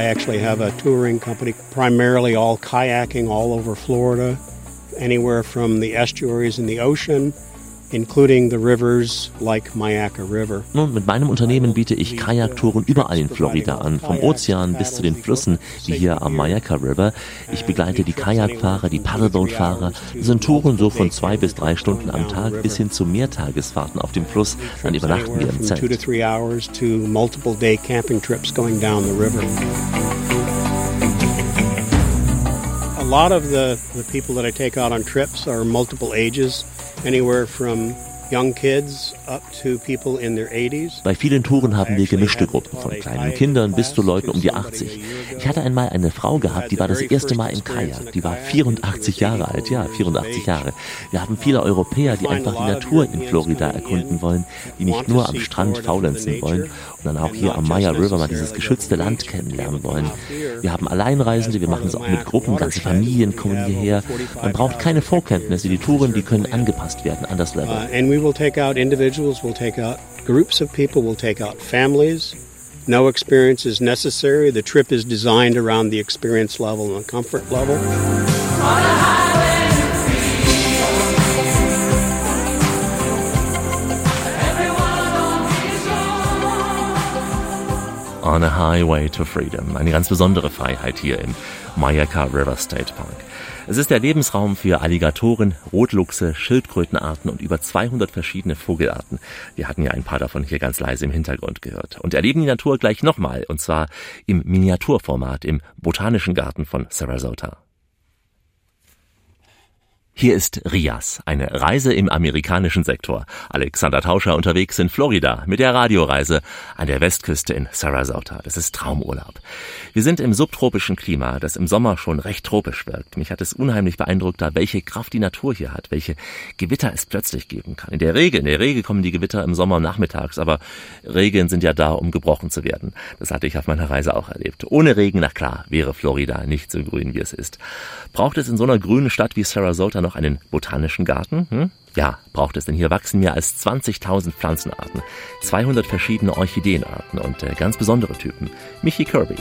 I actually have a touring company, primarily all kayaking all over Florida, anywhere from the estuaries in the ocean, including the rivers like Mayaca River. Nun, mit meinem Unternehmen biete ich Kajaktouren überall in Florida an, vom Ozean bis zu den Flüssen, wie hier am Mayaca River. Ich begleite die Kajakfahrer, die Paddleboatfahrer. Das sind Touren so von zwei bis drei Stunden am Tag bis hin zu Mehrtagesfahrten auf dem Fluss. Dann übernachten wir im Zelt. three hours to multiple day camping trips going down the river. A lot of the, the people that I take out on trips are multiple ages, anywhere from young kids up to people in their 80s. Bei vielen Touren haben wir gemischte Gruppen, von kleinen Kindern bis zu Leuten um die 80. Ich hatte einmal eine Frau gehabt, die war das erste Mal im Kajak. Die war 84 Jahre alt, ja, 84 Jahre. Wir haben viele Europäer, die einfach die Natur in Florida erkunden wollen, die nicht nur am Strand faulenzen wollen und dann auch hier am Maya River mal dieses geschützte Land kennenlernen wollen. Wir haben Alleinreisende, wir machen es auch mit Gruppen, ganze Familien kommen hierher. Man braucht keine Vorkenntnisse, die Touren, die können angepasst werden an das Uh, Level. and we will take out individuals, we'll take out groups of people, we'll take out families. No experience is necessary. The trip is designed around the experience level and the comfort level. On a Highway to Freedom. Eine ganz besondere Freiheit hier im Mayaca River State Park. Es ist der Lebensraum für Alligatoren, Rotluchse, Schildkrötenarten und über 200 verschiedene Vogelarten. Wir hatten ja ein paar davon hier ganz leise im Hintergrund gehört. Und erleben die Natur gleich nochmal, und zwar im Miniaturformat im Botanischen Garten von Sarasota. Hier ist Rias, eine Reise im amerikanischen Sektor. Alexander Tauscher unterwegs in Florida mit der Radioreise an der Westküste in Sarasota. Das ist Traumurlaub. Wir sind im subtropischen Klima, das im Sommer schon recht tropisch wirkt. Mich hat es unheimlich beeindruckt, da welche Kraft die Natur hier hat, welche Gewitter es plötzlich geben kann. In der Regel, in der Regel kommen die Gewitter im Sommer nachmittags, aber Regeln sind ja da, um gebrochen zu werden. Das hatte ich auf meiner Reise auch erlebt. Ohne Regen, na klar, wäre Florida nicht so grün, wie es ist. Braucht es in so einer grünen Stadt wie Sarasota noch einen botanischen Garten? Hm? Ja, braucht es, denn hier wachsen mehr als 20.000 Pflanzenarten, 200 verschiedene Orchideenarten und äh, ganz besondere Typen. Michi Kirby.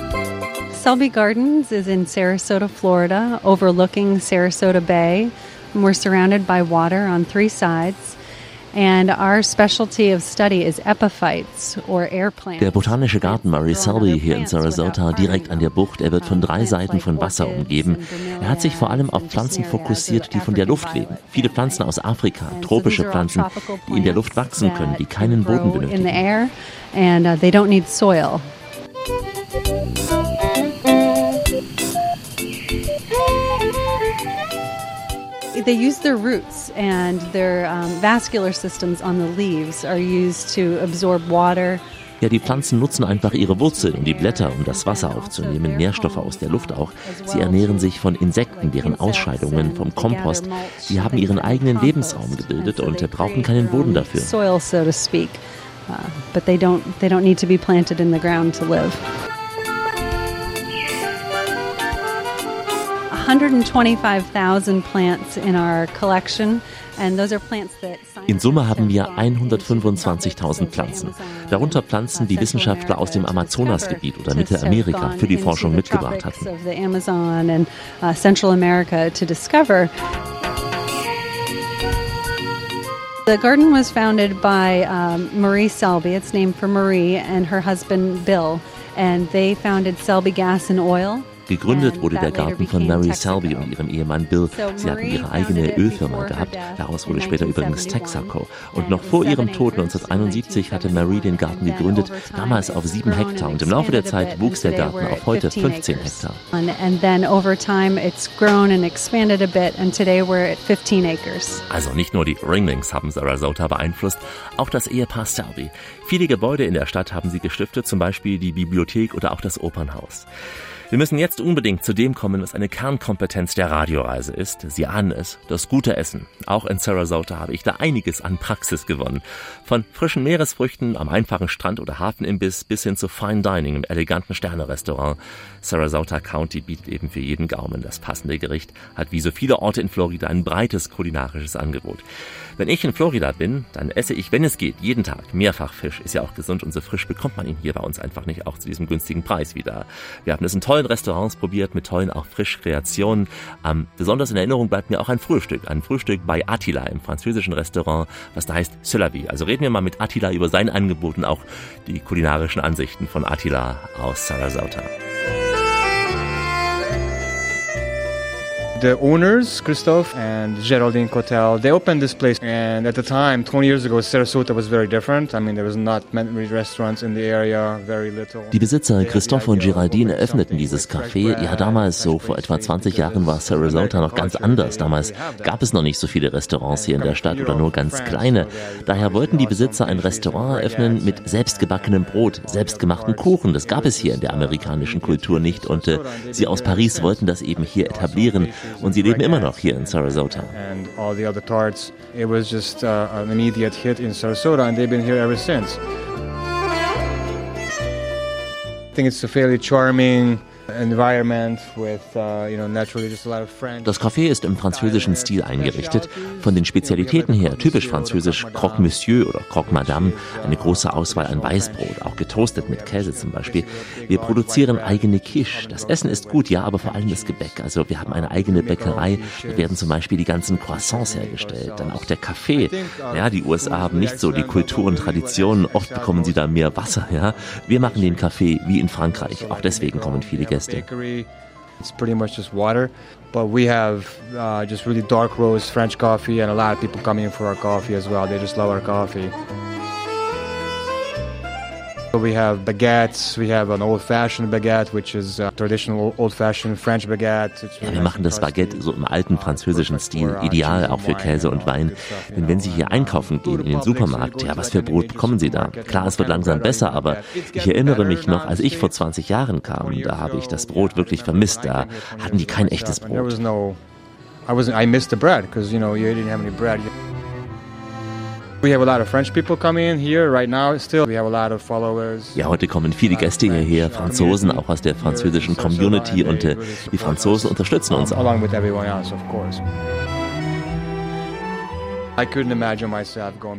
Selby Gardens is in Sarasota, Florida, overlooking Sarasota Bay. And we're surrounded by water on three sides. Der botanische Garten Murray Selby hier in Sarasota, direkt an der Bucht, er wird von drei Seiten von Wasser umgeben. Er hat sich vor allem auf Pflanzen fokussiert, die von der Luft leben. Viele Pflanzen aus Afrika, tropische Pflanzen, die in der Luft wachsen können, die keinen Boden benötigen. They use their roots and their um, vascular systems on the leaves are used to absorb water. Ja, die Pflanzen nutzen einfach ihre Wurzeln und die Blätter, um das Wasser aufzunehmen, Nährstoffe aus der Luft auch. Sie ernähren sich von Insekten, deren Ausscheidungen vom Kompost. Sie haben ihren eigenen Lebensraum gebildet und brauchen keinen Boden dafür. soil, so to speak. Uh, but they don't they don't need to be planted in the ground to live. In Summe haben wir 125.000 Pflanzen. Darunter Pflanzen, die Wissenschaftler aus dem Amazonasgebiet oder Mittelamerika für die Forschung mitgebracht hatten. uh. The garden was founded by um, Marie Selby. It's named for Marie and her husband Bill, and they founded Selby Gas and Oil. Gegründet wurde der Garten von Mary Selby und ihrem Ehemann Bill. Sie hatten ihre eigene Ölfirma gehabt. Daraus wurde später übrigens Texaco. Und noch vor ihrem Tod 1971 hatte Mary den Garten gegründet, damals auf sieben Hektar. Und im Laufe der Zeit wuchs der Garten auf heute 15 Hektar. And, and then over time, it's grown and expanded a bit, and today we're at 15 acres. Also nicht nur die Ringlings haben Sarasota beeinflusst, auch das Ehepaar Selby. Viele Gebäude in der Stadt haben sie gestiftet, zum Beispiel die Bibliothek oder auch das Opernhaus. Wir müssen jetzt unbedingt zu dem kommen, was eine Kernkompetenz der Radioreise ist. Sie ahnen es, das gute Essen. Auch in Sarasota habe ich da einiges an Praxis gewonnen. Von frischen Meeresfrüchten am einfachen Strand- oder Hafenimbiss bis hin zu Fine Dining im eleganten Sternerestaurant. Sarasota County bietet eben für jeden Gaumen das passende Gericht, hat wie so viele Orte in Florida ein breites kulinarisches Angebot. Wenn ich in Florida bin, dann esse ich, wenn es geht, jeden Tag mehrfach Fisch. Ist ja auch gesund und so frisch bekommt man ihn hier bei uns einfach nicht, auch zu diesem günstigen Preis wieder. Wir haben es in tollen Restaurants probiert, mit tollen auch Frischkreationen. Ähm, besonders in Erinnerung bleibt mir auch ein Frühstück. Ein Frühstück bei Attila im französischen Restaurant, was da heißt Sulavi. Also reden wir mal mit Attila über sein Angebot und auch die kulinarischen Ansichten von Attila aus Sarasota. The owners, Christoph and Geraldine Cotel, they opened this place. And at the time, 20 years ago, Sarasota was very different. I mean, there was not many restaurants in the area, very little. Die Besitzer Christoph und Geraldine eröffneten dieses Café. Ja, damals, so vor etwa 20 Jahren, war Sarasota noch ganz anders. Damals gab es noch nicht so viele Restaurants hier in der Stadt oder nur ganz kleine. Daher wollten die Besitzer ein Restaurant eröffnen mit selbstgebackenem Brot, selbstgemachten Kuchen. Das gab es hier in der amerikanischen Kultur nicht. Und äh, sie aus Paris wollten das eben hier etablieren. Und sie leben immer noch hier in Sarasota. It was just uh, an immediate hit in Sarasota, and they've been here ever since. I think it's a fairly charming uh. Das Café ist im französischen Stil eingerichtet. Von den Spezialitäten her typisch französisch Croque Monsieur oder Croque Madame, eine große Auswahl an Weißbrot, auch getoastet mit Käse zum Beispiel. Wir produzieren eigene Quiche. Das Essen ist gut, ja, aber vor allem das Gebäck. Also wir haben eine eigene Bäckerei. Da werden zum Beispiel die ganzen Croissants hergestellt. Dann auch der Kaffee. Ja, die USA haben nicht so die Kultur und Traditionen. Oft bekommen sie da mehr Wasser, ja. Wir machen den Kaffee wie in Frankreich. Auch deswegen kommen viele Gäste. Bakery. It's pretty much just water, but we have uh, just really dark roast French coffee, and a lot of people come in for our coffee as well. They just love our coffee. We have baguettes. We have an old-fashioned baguette, which is a traditional old-fashioned French baguette. Ja, wir machen das. Baguette so im alten französischen Stil, ideal auch für Käse und Wein. Denn wenn Sie hier einkaufen gehen in den Supermarkt, ja, was für Brot bekommen Sie da? Klar, es wird langsam besser, aber ich erinnere mich noch, als ich vor 20 Jahren kam, da habe ich das Brot wirklich vermisst. Da hatten die kein echtes Brot. I missed the bread because you know you didn't have any bread. We have a lot of French people coming in here right now. Still, we have a lot of followers. Ja, heute kommen viele Gäste hierher, Franzosen, auch aus der französischen Community und äh, die Franzosen unterstützen uns auch.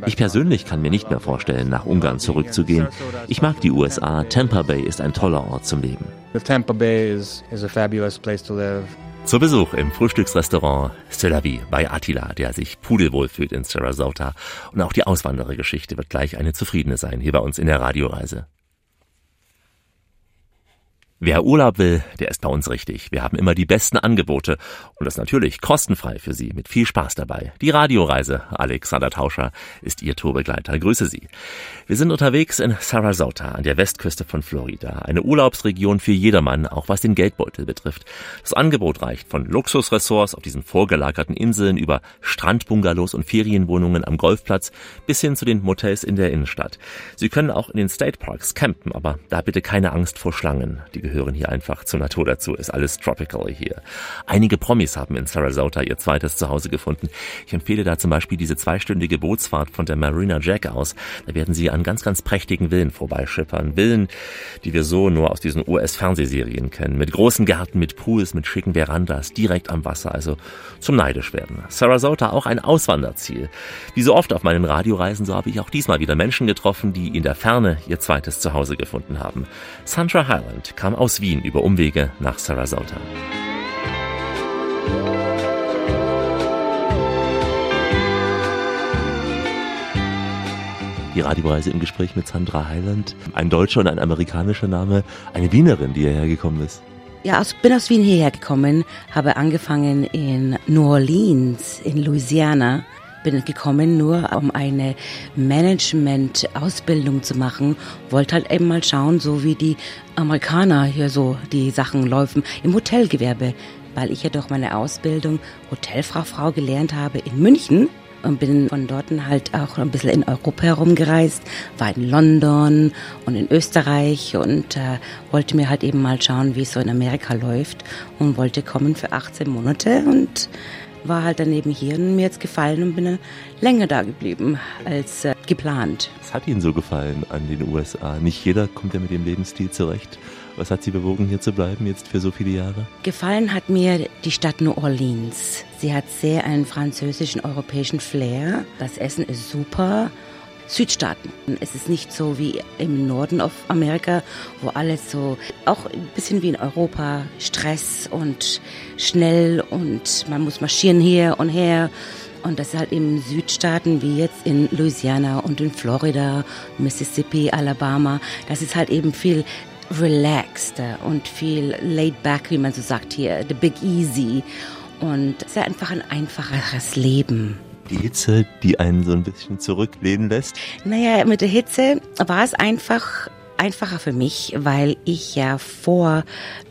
Ich persönlich kann mir nicht mehr vorstellen, nach Ungarn zurückzugehen. Ich mag die USA. Tampa Bay ist ein toller Ort zum Leben. The Tampa Bay is is a fabulous place to live. Zu Besuch im Frühstücksrestaurant Selavi bei Attila, der sich pudelwohl fühlt in Sarasota. Und auch die Auswanderergeschichte wird gleich eine zufriedene sein, hier bei uns in der Radioreise. Wer Urlaub will, der ist bei uns richtig. Wir haben immer die besten Angebote und das natürlich kostenfrei für Sie, mit viel Spaß dabei. Die Radioreise, Alexander Tauscher, ist Ihr Tourbegleiter. Grüße Sie. Wir sind unterwegs in Sarasota an der Westküste von Florida. Eine Urlaubsregion für jedermann, auch was den Geldbeutel betrifft. Das Angebot reicht von Luxusressorts auf diesen vorgelagerten Inseln über Strandbungalows und Ferienwohnungen am Golfplatz bis hin zu den Motels in der Innenstadt. Sie können auch in den State Parks campen, aber da bitte keine Angst vor Schlangen. Die gehören hier einfach zur Natur dazu. Ist alles tropical hier. Einige Promis haben in Sarasota ihr zweites Zuhause gefunden. Ich empfehle da zum Beispiel diese zweistündige Bootsfahrt von der Marina Jack aus. Da werden Sie an ganz, ganz prächtigen Villen vorbeischippern. Villen, die wir so nur aus diesen US-Fernsehserien kennen. Mit großen Gärten, mit Pools, mit schicken Verandas, direkt am Wasser. Also zum neidisch werden. Sarasota auch ein Auswanderziel. Wie so oft auf meinen Radioreisen, so habe ich auch diesmal wieder Menschen getroffen, die in der Ferne ihr zweites Zuhause gefunden haben. Sandra Highland kam aus Wien über Umwege nach Sarasota. Die Radioreise im Gespräch mit Sandra Highland. Ein deutscher und ein amerikanischer Name. Eine Wienerin, die hierher gekommen ist. Ja, aus, bin aus Wien hierher gekommen, habe angefangen in New Orleans in Louisiana. Bin gekommen nur, um eine Management-Ausbildung zu machen. Wollte halt eben mal schauen, so wie die Amerikaner hier so die Sachen laufen im Hotelgewerbe. Weil ich ja durch meine Ausbildung Hotelfrau gelernt habe in München und bin von dort halt auch ein bisschen in Europa herumgereist, war in London und in Österreich und äh, wollte mir halt eben mal schauen, wie es so in Amerika läuft und wollte kommen für 18 Monate und war halt dann eben hier und mir jetzt gefallen und bin dann länger da geblieben als äh, geplant. Was hat Ihnen so gefallen an den USA? Nicht jeder kommt ja mit dem Lebensstil zurecht. Was hat Sie bewogen, hier zu bleiben jetzt für so viele Jahre? Gefallen hat mir die Stadt New Orleans. Sie hat sehr einen französischen, europäischen Flair. Das Essen ist super. Südstaaten. Es ist nicht so wie im Norden auf Amerika, wo alles so, auch ein bisschen wie in Europa, Stress und schnell und man muss marschieren hier und her. Und das ist halt in Südstaaten wie jetzt in Louisiana und in Florida, Mississippi, Alabama. Das ist halt eben viel relaxter und viel laid back, wie man so sagt hier, the big easy. Und es ist einfach ein einfacheres Leben. Die Hitze, die einen so ein bisschen zurücklehnen lässt. Naja, mit der Hitze war es einfach einfacher für mich, weil ich ja vor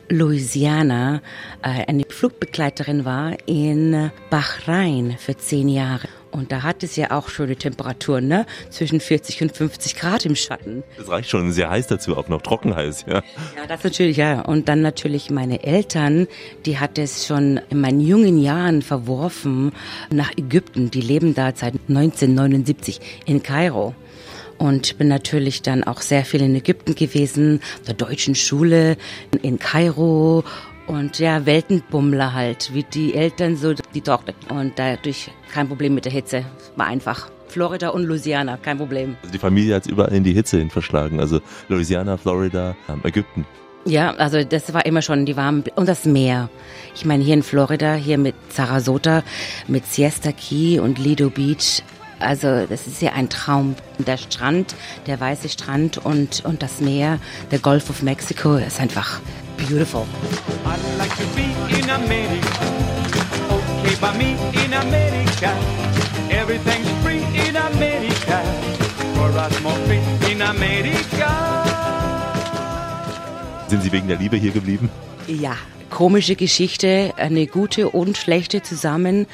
Louisiana äh, eine Flugbegleiterin war in Bahrain für zehn Jahre. Und da hat es ja auch schöne Temperaturen, ne? Zwischen 40 und 50 Grad im Schatten. Das reicht schon sehr heiß dazu, auch noch trocken heiß, ja. Ja, das natürlich, ja. Und dann natürlich meine Eltern, die hat es schon in meinen jungen Jahren verworfen nach Ägypten. Die leben da seit 1979 in Kairo. Und bin natürlich dann auch sehr viel in Ägypten gewesen, der deutschen Schule in Kairo und ja, Weltenbummler halt, wie die Eltern, so die Tochter. Und dadurch kein Problem mit der Hitze, war einfach. Florida und Louisiana, kein Problem. Also die Familie hat es überall in die Hitze hin verschlagen. Also Louisiana, Florida, ähm, Ägypten. Ja, also das war immer schon die warmen und das Meer. Ich meine hier in Florida, hier mit Sarasota, mit Siesta Key und Lido Beach. Also das ist ja ein Traum. Der Strand, der weiße Strand und, und das Meer, der Gulf of Mexico ist einfach beautiful. I'd like to be in America. Okay, by me in America. Everything's free in America. For us more free in America. Sind Sie wegen der Liebe hier geblieben? Ja, komische Geschichte, eine gute und schlechte zusammen.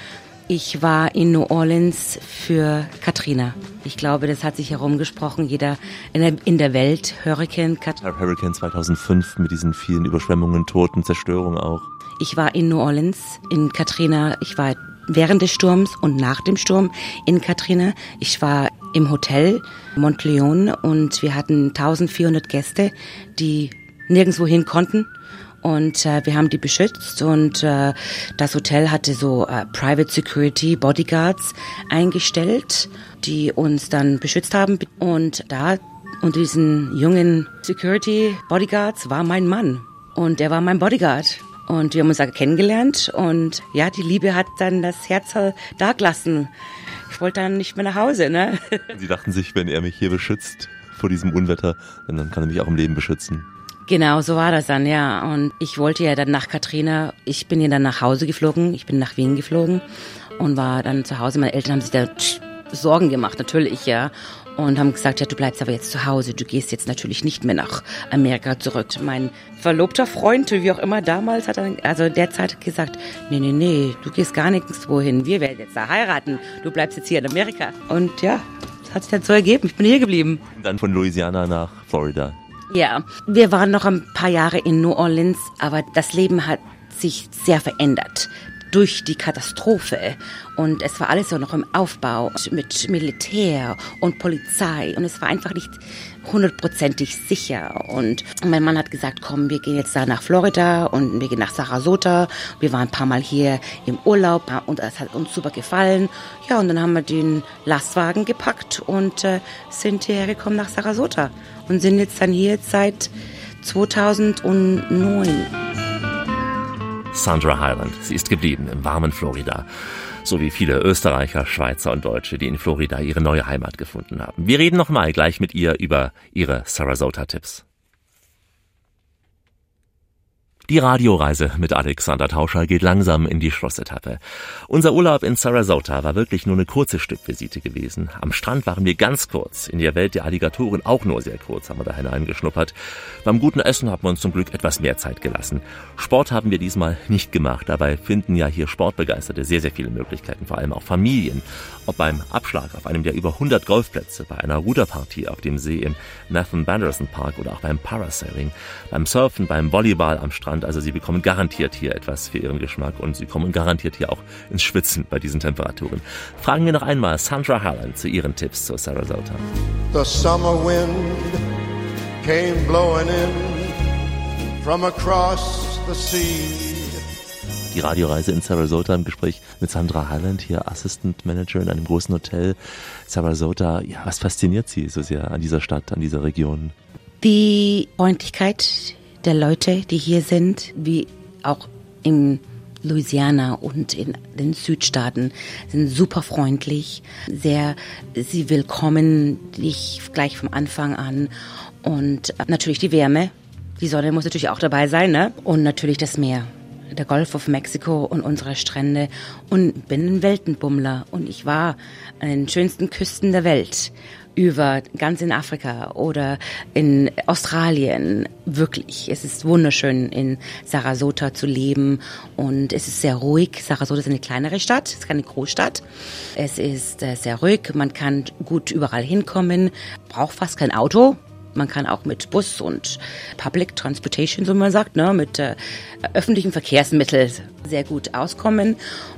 Ich war in New Orleans für Katrina. Ich glaube, das hat sich herumgesprochen. Jeder in der, in der Welt, Hurricane Katrina. Hurricane 2005 mit diesen vielen Überschwemmungen, Toten, Zerstörung auch. Ich war in New Orleans, in Katrina. Ich war während des Sturms und nach dem Sturm in Katrina. Ich war im Hotel Montleone und wir hatten 1400 Gäste, die nirgendwo hin konnten. Und äh, wir haben die beschützt und äh, das Hotel hatte so äh, Private Security Bodyguards eingestellt, die uns dann beschützt haben. Und da unter diesen jungen Security Bodyguards war mein Mann und der war mein Bodyguard. Und wir haben uns da kennengelernt und ja, die Liebe hat dann das Herz da gelassen. Ich wollte dann nicht mehr nach Hause, ne? (laughs) Sie dachten sich, wenn er mich hier beschützt vor diesem Unwetter, dann kann er mich auch im Leben beschützen. Genau, so war das dann, ja. Und ich wollte ja dann nach Katrina, ich bin ja dann nach Hause geflogen, ich bin nach Wien geflogen und war dann zu Hause. Meine Eltern haben sich da Sorgen gemacht, natürlich, ja. Und haben gesagt, ja, du bleibst aber jetzt zu Hause, du gehst jetzt natürlich nicht mehr nach Amerika zurück. Mein verlobter Freund, wie auch immer damals, hat dann, also derzeit gesagt, nee, nee, nee, du gehst gar nirgends wohin, wir werden jetzt da heiraten, du bleibst jetzt hier in Amerika. Und ja, das hat sich dann so ergeben, ich bin hier geblieben. Und dann von Louisiana nach Florida. Ja, wir waren noch ein paar Jahre in New Orleans, aber das Leben hat sich sehr verändert durch die Katastrophe. Und es war alles so noch im Aufbau mit Militär und Polizei. Und es war einfach nicht hundertprozentig sicher. Und mein Mann hat gesagt, komm, wir gehen jetzt da nach Florida und wir gehen nach Sarasota. Wir waren ein paar Mal hier im Urlaub und es hat uns super gefallen. Ja, und dann haben wir den Lastwagen gepackt und äh, sind hierher gekommen nach Sarasota und sind jetzt dann hier seit 2009. Sandra Highland. Sie ist geblieben im warmen Florida. So wie viele Österreicher, Schweizer und Deutsche, die in Florida ihre neue Heimat gefunden haben. Wir reden nochmal gleich mit ihr über ihre Sarasota-Tipps. Die Radioreise mit Alexander Tauscher geht langsam in die Schlussetappe. Unser Urlaub in Sarasota war wirklich nur eine kurze Stückvisite gewesen. Am Strand waren wir ganz kurz, in der Welt der Alligatoren auch nur sehr kurz haben wir da hineingeschnuppert. Beim guten Essen haben wir uns zum Glück etwas mehr Zeit gelassen. Sport haben wir diesmal nicht gemacht, dabei finden ja hier Sportbegeisterte sehr, sehr viele Möglichkeiten, vor allem auch Familien. Ob beim Abschlag auf einem der über 100 Golfplätze, bei einer Ruderpartie auf dem See im Nathan Banderson Park oder auch beim Parasailing, beim Surfen, beim Volleyball am Strand. Also Sie bekommen garantiert hier etwas für Ihren Geschmack und Sie kommen garantiert hier auch ins Schwitzen bei diesen Temperaturen. Fragen wir noch einmal Sandra Harlan zu ihren Tipps zur Sarasota. The summer wind came blowing in from across the sea. Die Radioreise in Sarasota im Gespräch mit Sandra Highland, hier Assistant Manager in einem großen Hotel. Sarasota, ja, was fasziniert Sie so sehr an dieser Stadt, an dieser Region? Die Freundlichkeit der Leute, die hier sind, wie auch in Louisiana und in den Südstaaten sind super freundlich, sehr, sie willkommen dich gleich vom Anfang an und natürlich die Wärme. Die Sonne muss natürlich auch dabei sein, ne? Und natürlich das Meer. Der Golf of Mexico und unsere Strände und bin ein Weltenbummler und ich war an den schönsten Küsten der Welt über ganz in Afrika oder in Australien. Wirklich, es ist wunderschön in Sarasota zu leben und es ist sehr ruhig. Sarasota ist eine kleinere Stadt, es ist keine Großstadt. Es ist äh, sehr ruhig, man kann gut überall hinkommen, braucht fast kein Auto. Man kann auch mit Bus und Public Transportation, so man sagt, ne, mit äh, öffentlichen Verkehrsmitteln sehr gut auskommen.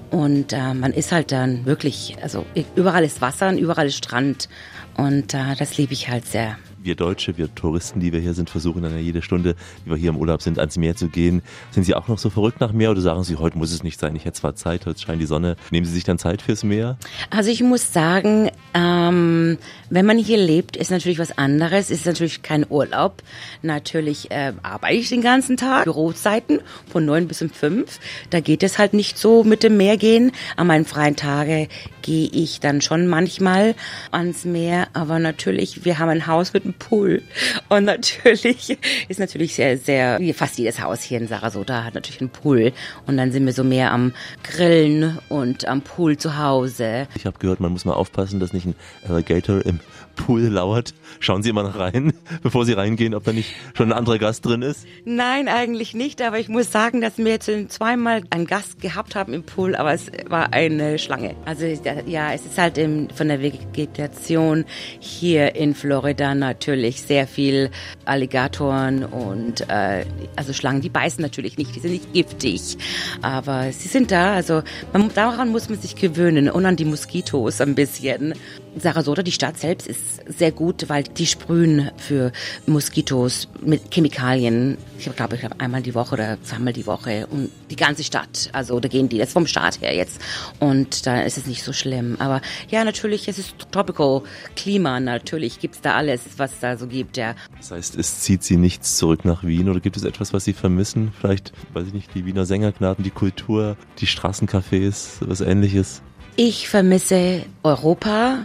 Und äh, man ist halt dann wirklich, also überall ist Wasser und überall ist Strand. Und äh, das liebe ich halt sehr. Wir Deutsche, wir Touristen, die wir hier sind, versuchen dann ja jede Stunde, wie wir hier im Urlaub sind, ans Meer zu gehen. Sind Sie auch noch so verrückt nach Meer oder sagen Sie, heute muss es nicht sein, ich hätte zwar Zeit, heute scheint die Sonne. Nehmen Sie sich dann Zeit fürs Meer? Also ich muss sagen, ähm, wenn man hier lebt, ist natürlich was anderes. Ist natürlich kein Urlaub. Natürlich äh, arbeite ich den ganzen Tag. Bürozeiten von neun bis um fünf. Da geht es halt nicht so mit dem Meer gehen. An meinen freien Tage gehe ich dann schon manchmal ans Meer, aber natürlich, wir haben ein Haus mit einem Pool und natürlich (laughs) ist natürlich sehr, sehr, fast jedes Haus hier in Sarasota hat natürlich einen Pool und dann sind wir so mehr am Grillen und am Pool zu Hause. Ich habe gehört, man muss mal aufpassen, dass nicht ein Alligator im Pool lauert. Schauen Sie immer noch rein, (laughs) bevor Sie reingehen, ob da nicht schon ein anderer Gast drin ist. Nein, eigentlich nicht, aber ich muss sagen, dass wir jetzt zweimal einen Gast gehabt haben im Pool, aber es war eine Schlange. Also ja, es ist halt im, von der Vegetation hier in Florida natürlich sehr viel Alligatoren und äh, also Schlangen, die beißen natürlich nicht, die sind nicht giftig, aber sie sind da, also man, daran muss man sich gewöhnen und an die Moskitos ein bisschen. Sarasota, die Stadt selbst, ist sehr gut, weil die sprühen für Moskitos mit Chemikalien. Ich glaube, ich glaube einmal die Woche oder zweimal die Woche und die ganze Stadt. Also da gehen die das vom Staat her jetzt und da ist es nicht so schlimm. Aber ja, natürlich, es ist Tropical Klima. Natürlich gibt's da alles, was da so gibt. Ja. Das heißt, es zieht Sie nichts zurück nach Wien oder gibt es etwas, was Sie vermissen? Vielleicht, weiß ich nicht, die Wiener Sängerknaben, die Kultur, die Straßencafés, was ähnliches? Ich vermisse Europa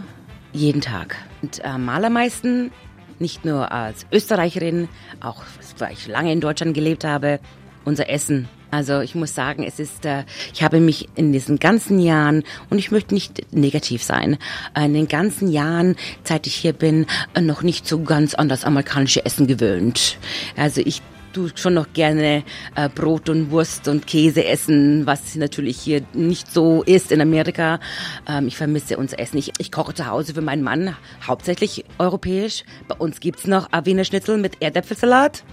jeden Tag. Und am allermeisten, nicht nur als Österreicherin, auch weil ich lange in Deutschland gelebt habe, unser Essen. Also ich muss sagen, es ist, äh, ich habe mich in diesen ganzen Jahren, und ich möchte nicht negativ sein, in den ganzen Jahren, seit ich hier bin, äh, noch nicht so ganz an das amerikanische Essen gewöhnt. Also ich du schon noch gerne äh, Brot und Wurst und Käse essen, was natürlich hier nicht so ist in Amerika. Ähm, ich vermisse unser Essen. Ich, ich koche zu Hause für meinen Mann, hauptsächlich europäisch. Bei uns gibt's noch ein Wiener Schnitzel mit Erdäpfelsalat.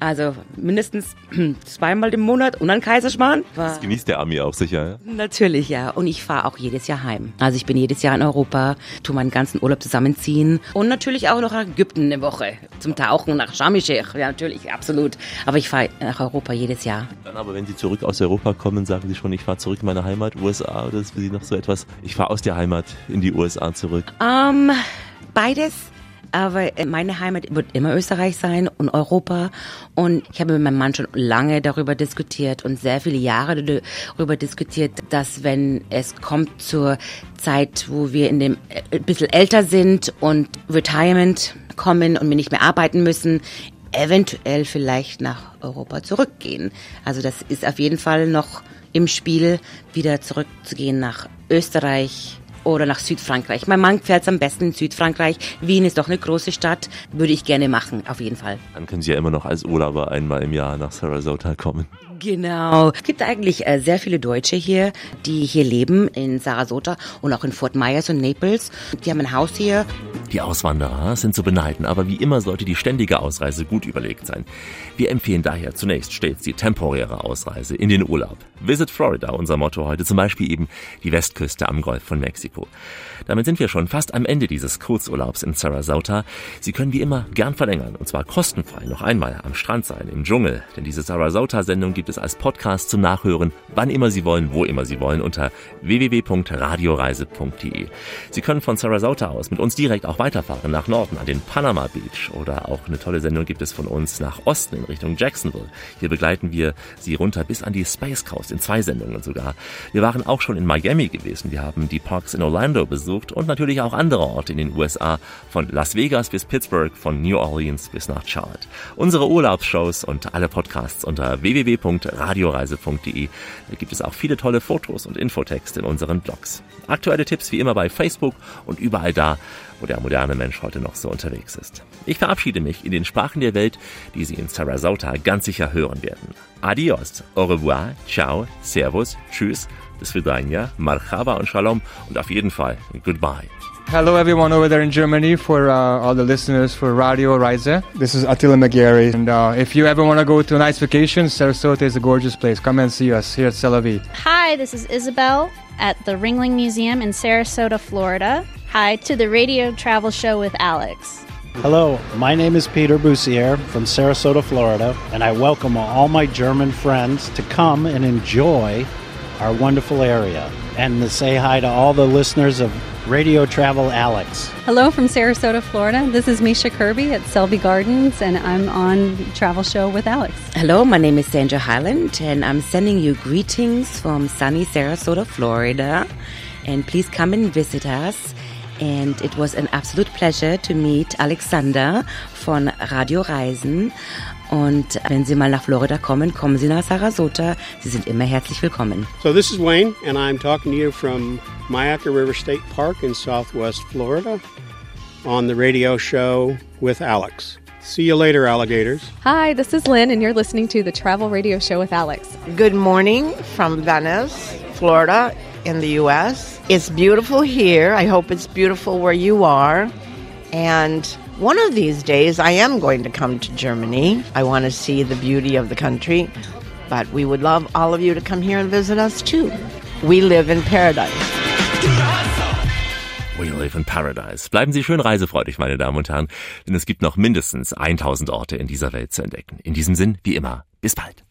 Also mindestens (clears throat) zweimal im Monat und ein Kaiserschmarrn. Das genießt der Ami auch sicher, ja? Natürlich, ja. Und ich fahre auch jedes Jahr heim. Also ich bin jedes Jahr in Europa, tu meinen ganzen Urlaub zusammenziehen. Und natürlich auch noch nach Ägypten eine Woche zum Tauchen, nach Sharm el-Sheikh. Ja, natürlich, absolut. Aber ich fahre nach Europa jedes Jahr. Dann aber, wenn Sie zurück aus Europa kommen, sagen Sie schon, ich fahre zurück in meine Heimat, USA, oder ist für Sie noch so etwas, ich fahre aus der Heimat in die USA zurück? Ähm, beides. Aber meine Heimat wird immer Österreich sein und Europa. Und ich habe mit meinem Mann schon lange darüber diskutiert und sehr viele Jahre darüber diskutiert, dass wenn es kommt zur Zeit, wo wir in dem ein bisschen älter sind und Retirement kommen und wir nicht mehr arbeiten müssen, eventuell vielleicht nach Europa zurückgehen. Also das ist auf jeden Fall noch im Spiel, wieder zurückzugehen nach Österreich oder nach Südfrankreich. Mein Mann fährt am besten in Südfrankreich. Wien ist doch eine große Stadt, würde ich gerne machen, auf jeden Fall. Dann können Sie ja immer noch als Urlauber einmal im Jahr nach Sarasota kommen. Genau. Es gibt eigentlich äh, sehr viele Deutsche hier, die hier leben in Sarasota und auch in Fort Myers und Naples. Die haben ein Haus hier. Die Auswanderer sind zu beneiden, aber wie immer sollte die ständige Ausreise gut überlegt sein. Wir empfehlen daher zunächst stets die temporäre Ausreise in den Urlaub. Visit Florida, unser Motto heute, zum Beispiel eben die Westküste am Golf von Mexiko. Damit sind wir schon fast am Ende dieses Kurzurlaubs in Sarasota. Sie können wie immer gern verlängern, und zwar kostenfrei noch einmal am Strand sein, im Dschungel, denn diese Sarasota-Sendung gibt es als Podcast zum Nachhören, wann immer Sie wollen, wo immer Sie wollen, unter www.radioreise.de. Sie können von Sarasota aus mit uns direkt auch weiterfahren nach Norden an den Panama Beach oder auch eine tolle Sendung gibt es von uns nach Osten in Richtung Jacksonville. Hier begleiten wir Sie runter bis an die Space Coast in zwei Sendungen sogar. Wir waren auch schon in Miami gewesen. Wir haben die Parks in Orlando besucht und natürlich auch andere Orte in den USA, von Las Vegas bis Pittsburgh, von New Orleans bis nach Charlotte. Unsere Urlaubsshows und alle Podcasts unter www.radioreise.de. Da gibt es auch viele tolle Fotos und Infotexte in unseren Blogs. Aktuelle Tipps wie immer bei Facebook und überall da, wo der moderne Mensch heute noch so unterwegs ist. Ich verabschiede mich in den Sprachen der Welt, die Sie in Sarasota ganz sicher hören werden. Adios, au revoir, ciao, servus, tschüss, bis marhaba und shalom und auf jeden Fall goodbye. Hello, everyone over there in Germany, for uh, all the listeners for Radio Reise. This is Attila McGarry. And uh, if you ever want to go to a nice vacation, Sarasota is a gorgeous place. Come and see us here at Celavi. Hi, this is Isabel at the Ringling Museum in Sarasota, Florida. Hi to the radio travel show with Alex. Hello, my name is Peter Bussier from Sarasota, Florida, and I welcome all my German friends to come and enjoy our wonderful area and to say hi to all the listeners of Radio Travel Alex. Hello from Sarasota, Florida. This is Misha Kirby at Selby Gardens, and I'm on Travel Show with Alex. Hello, my name is Sandra Highland, and I'm sending you greetings from sunny Sarasota, Florida. And please come and visit us. And it was an absolute pleasure to meet Alexander von Radio Reisen. Und wenn Sie mal nach Florida kommen, kommen Sie nach Sarasota. Sie sind immer herzlich willkommen. So this is Wayne, and I'm talking to you from Mayaca River State Park in southwest Florida on the radio show with Alex. See you later, alligators. Hi, this is Lynn, and you're listening to the Travel Radio Show with Alex. Good morning from Venice, Florida, in the U.S. It's beautiful here. I hope it's beautiful where you are. And one of these days, I am going to come to Germany. I want to see the beauty of the country. But we would love all of you to come here and visit us too. We live in paradise. We live in paradise. Bleiben Sie schön reisefreudig, meine Damen und Herren, denn es gibt noch mindestens 1000 Orte in dieser Welt zu entdecken. In diesem Sinn, wie immer, bis bald.